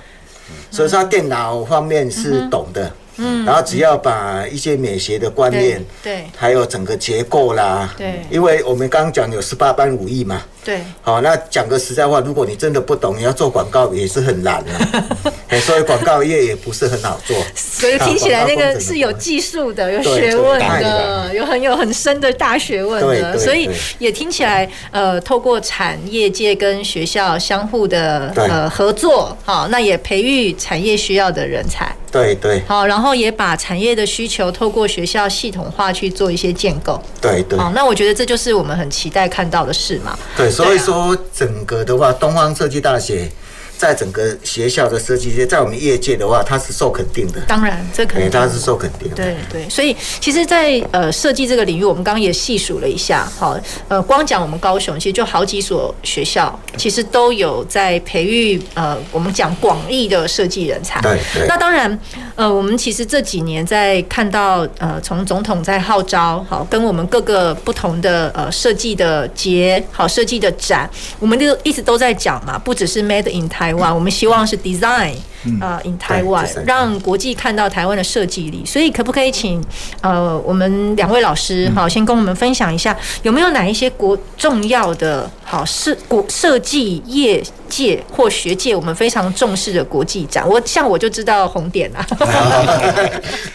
S4: 所以说电脑方面是懂的。嗯，然后只要把一些美学的观念，对，还有整个结构啦，对，因为我们刚刚讲有十八般武艺嘛。对，好，那讲个实在话，如果你真的不懂，你要做广告也是很难 (laughs) 的，所以广告业也不是很好做。
S1: 所以听起来那个是有技术的，有学问的，有很有很深的大学问的，所以也听起来，呃，透过产业界跟学校相互的呃合作，好，那也培育产业需要的人才。
S4: 对对。
S1: 好，然后也把产业的需求透过学校系统化去做一些建构。
S4: 对对。
S1: 好，那我觉得这就是我们很期待看到的事嘛。
S4: 对。所以说，整个的话，东方设计大学。在整个学校的设计界，在我们业界的话，它是受肯定的。
S1: 当然，这肯定
S4: 它是受肯定的。
S1: 对对，所以其实在，在呃设计这个领域，我们刚刚也细数了一下，好，呃，光讲我们高雄，其实就好几所学校，其实都有在培育呃，我们讲广义的设计人才。对对。那当然，呃，我们其实这几年在看到呃，从总统在号召，好，跟我们各个不同的呃设计的节，好设计的展，我们就一直都在讲嘛，不只是 Made in Thailand 台湾，我们希望是 design 啊，in Taiwan，让国际看到台湾的设计力。所以，可不可以请呃，我们两位老师好，先跟我们分享一下，有没有哪一些国重要的好设国设计业界或学界，我们非常重视的国际展？我像我就知道红点啊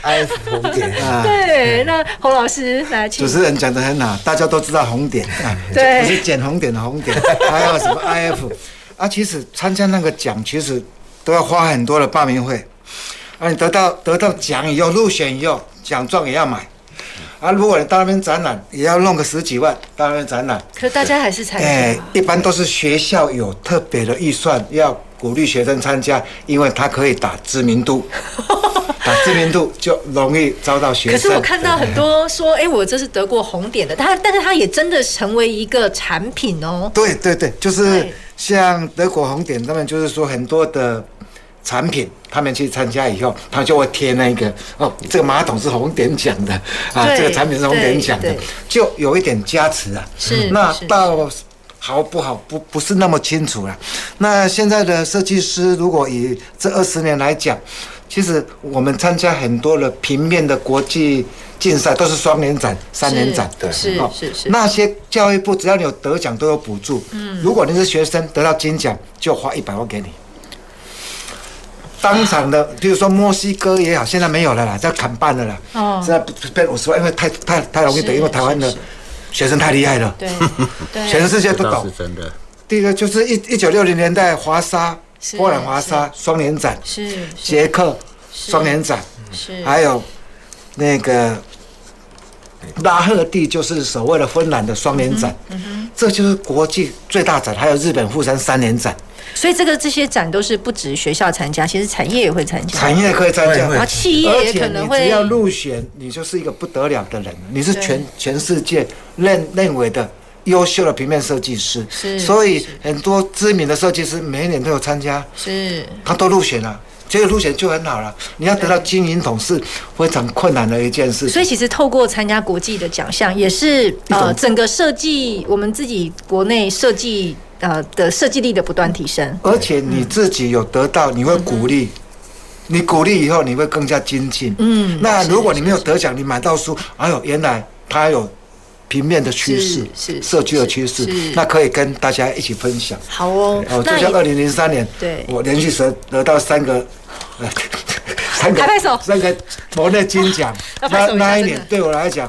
S4: ，IF (laughs) 红点啊。
S1: 对，那洪老师来，
S2: 主持人讲的很好，大家都知道红点啊，
S1: 对，
S2: 不是捡红点的红点，还有什么 IF。啊，其实参加那个奖，其实都要花很多的报名费。啊，你得到得到奖以后，入选以后，奖状也要买。啊，如果你到那边展览，也要弄个十几万到那边展览。
S1: 可是大家还是参加。
S2: 哎，一般都是学校有特别的预算，要鼓励学生参加，因为他可以打知名度，打 (laughs) 知名度就容易遭到学生。
S1: 可是我看到很多说，哎、欸，我这是得过红点的，他但是他也真的成为一个产品哦。
S2: 对对对，就是像德国红点，他们就是说很多的产品，他们去参加以后，他就会贴那个哦，这个马桶是红点奖的啊，这个产品是红点奖的，就有一点加持啊。
S1: 是，
S2: 那到。好不好？不不是那么清楚了。那现在的设计师，如果以这二十年来讲，其实我们参加很多的平面的国际竞赛，都是双年展、三年展。
S1: 对，是是是。
S2: 那些教育部只要你有得奖，都有补助。嗯。如果你是学生得到金奖，就花一百万给你。当场的，比如说墨西哥也好，现在没有了啦，在砍半了啦。哦。现在变五十万，因为太太太容易得，因为台湾的。学生太厉害了，对，(laughs) 全世界都懂。是真的。第一个就是一一九六零年代华沙，波兰华沙双年展，是捷克双年展，是还有那个拉赫蒂，就是所谓的芬兰的双年展，嗯哼，这就是国际最大展。还有日本富山三年展。
S1: 所以这个这些展都是不止学校参加，其实产业也会参加。
S2: 产业可以参加，
S1: 然后企业也可能会。
S2: 只要入选，你就是一个不得了的人，你是全全世界认认为的优秀的平面设计师。是。所以很多知名的设计师每一年都有参加。是。他都入选了，这个入选就很好了。你要得到金银铜是非常困难的一件事。
S1: 所以其实透过参加国际的奖项，也是呃整个设计我们自己国内设计。呃的设计力的不断提升，
S2: 而且你自己有得到，你会鼓励，你鼓励以后你会更加精进。嗯，那如果你没有得奖，你买到书，哎呦，原来他有平面的趋势，是社区的趋势，那可以跟大家一起分享。
S1: 好哦，
S2: 哦，就像二零零三年，对，我连续得得到三个，(laughs)
S1: 三个，拍拍手，
S2: 三个国内金奖，(laughs) 那那一年对我来讲。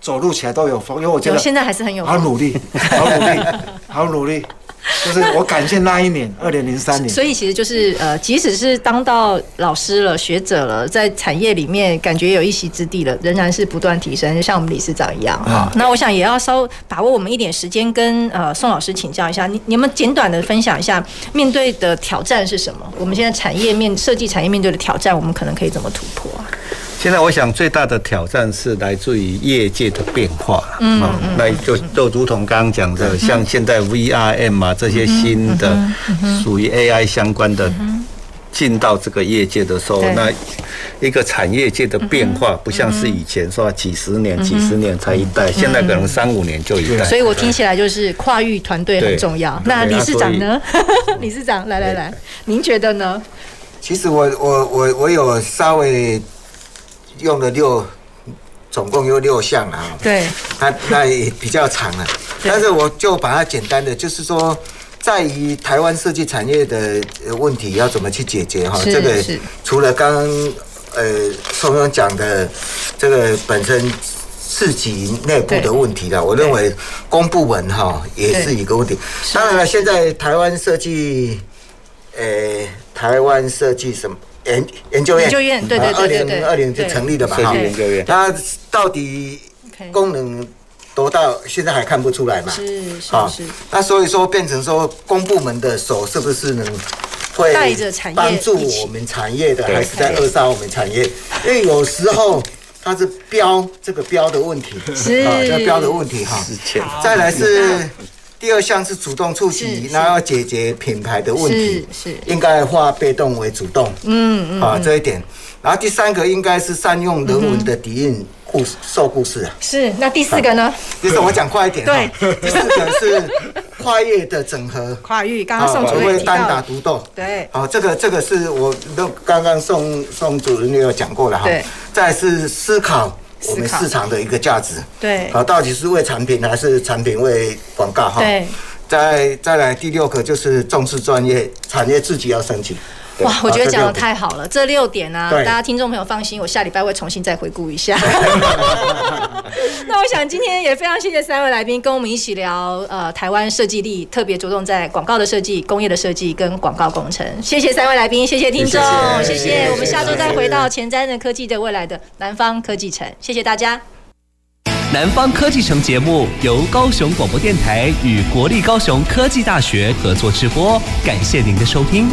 S2: 走路起来都有风，因为我觉得
S1: 现在还是很有风。
S2: 好努力，好努力，(laughs) 好努力，(laughs) 就是我感谢那一年，二零零三年。
S1: 所以其实就是呃，即使是当到老师了、学者了，在产业里面感觉有一席之地了，仍然是不断提升，就像我们理事长一样啊。那我想也要稍把握我们一点时间，跟呃宋老师请教一下，你你们简短的分享一下面对的挑战是什么？我们现在产业面设计产业面对的挑战，我们可能可以怎么突破啊？
S3: 现在我想最大的挑战是来自于业界的变化，嗯，那就就如同刚刚讲的，像现在 VRM 啊这些新的属于 AI 相关的进到这个业界的时候，那一个产业界的变化不像是以前说几十年、几十年才一代，现在可能三五年就一代。
S1: 所以我听起来就是跨域团队很重要。那理事长呢？(laughs) 理事长，来来来，您觉得呢？
S4: 其实我我我我有稍微。用了六，总共有六项啊。
S1: 对，
S4: 那那也比较长了，但是我就把它简单的，就是说，在于台湾设计产业的问题要怎么去解决哈。这个除了刚刚呃宋勇讲的这个本身自己内部的问题了，我认为公部门哈也是一个问题。当然了，现在台湾设计，呃，台湾设计什么？研研究院，
S1: 研究院，对对对对对，
S4: 二零二零就成立的嘛？哈，研究院，它到底功能多大，现在还看不出来嘛？是是是。那所以说，变成说，公部门的手是不是能会带着产业帮助我们产业的，还是在扼杀我们产业？因为有时候它是标这个标的问题，是啊，这个标的问题哈。再来是。第二项是主动出击，然后要解决品牌的问题，是应该化被动为主动，嗯嗯，啊这一点。然后第三个应该是善用人文的底蕴故事，受故事啊。
S1: 是，那第四个呢？
S4: 就是我讲快一点。对，第四个是跨越的整合。
S1: 跨越，刚刚宋主任提到。
S4: 单打独斗。
S1: 对。
S4: 好，这个这个是我都刚刚宋宋主任也有讲过了哈。对。再是思考。我们市场的一个价值，对，好，到底是为产品还是产品为广告？哈？对，再再来第六个就是重视专业，产业自己要升级。
S1: 哇，我觉得讲的太好了，这六点啊，大家听众朋友放心，我下礼拜会重新再回顾一下。(laughs) 那我想今天也非常谢谢三位来宾跟我们一起聊，呃，台湾设计力特别着重在广告的设计、工业的设计跟广告工程。谢谢三位来宾，谢谢听众，谢谢。谢谢，我们下周再回到前瞻的科技的未来的南方科技城，谢谢大家。
S13: 南方科技城节目由高雄广播电台与国立高雄科技大学合作直播，感谢您的收听。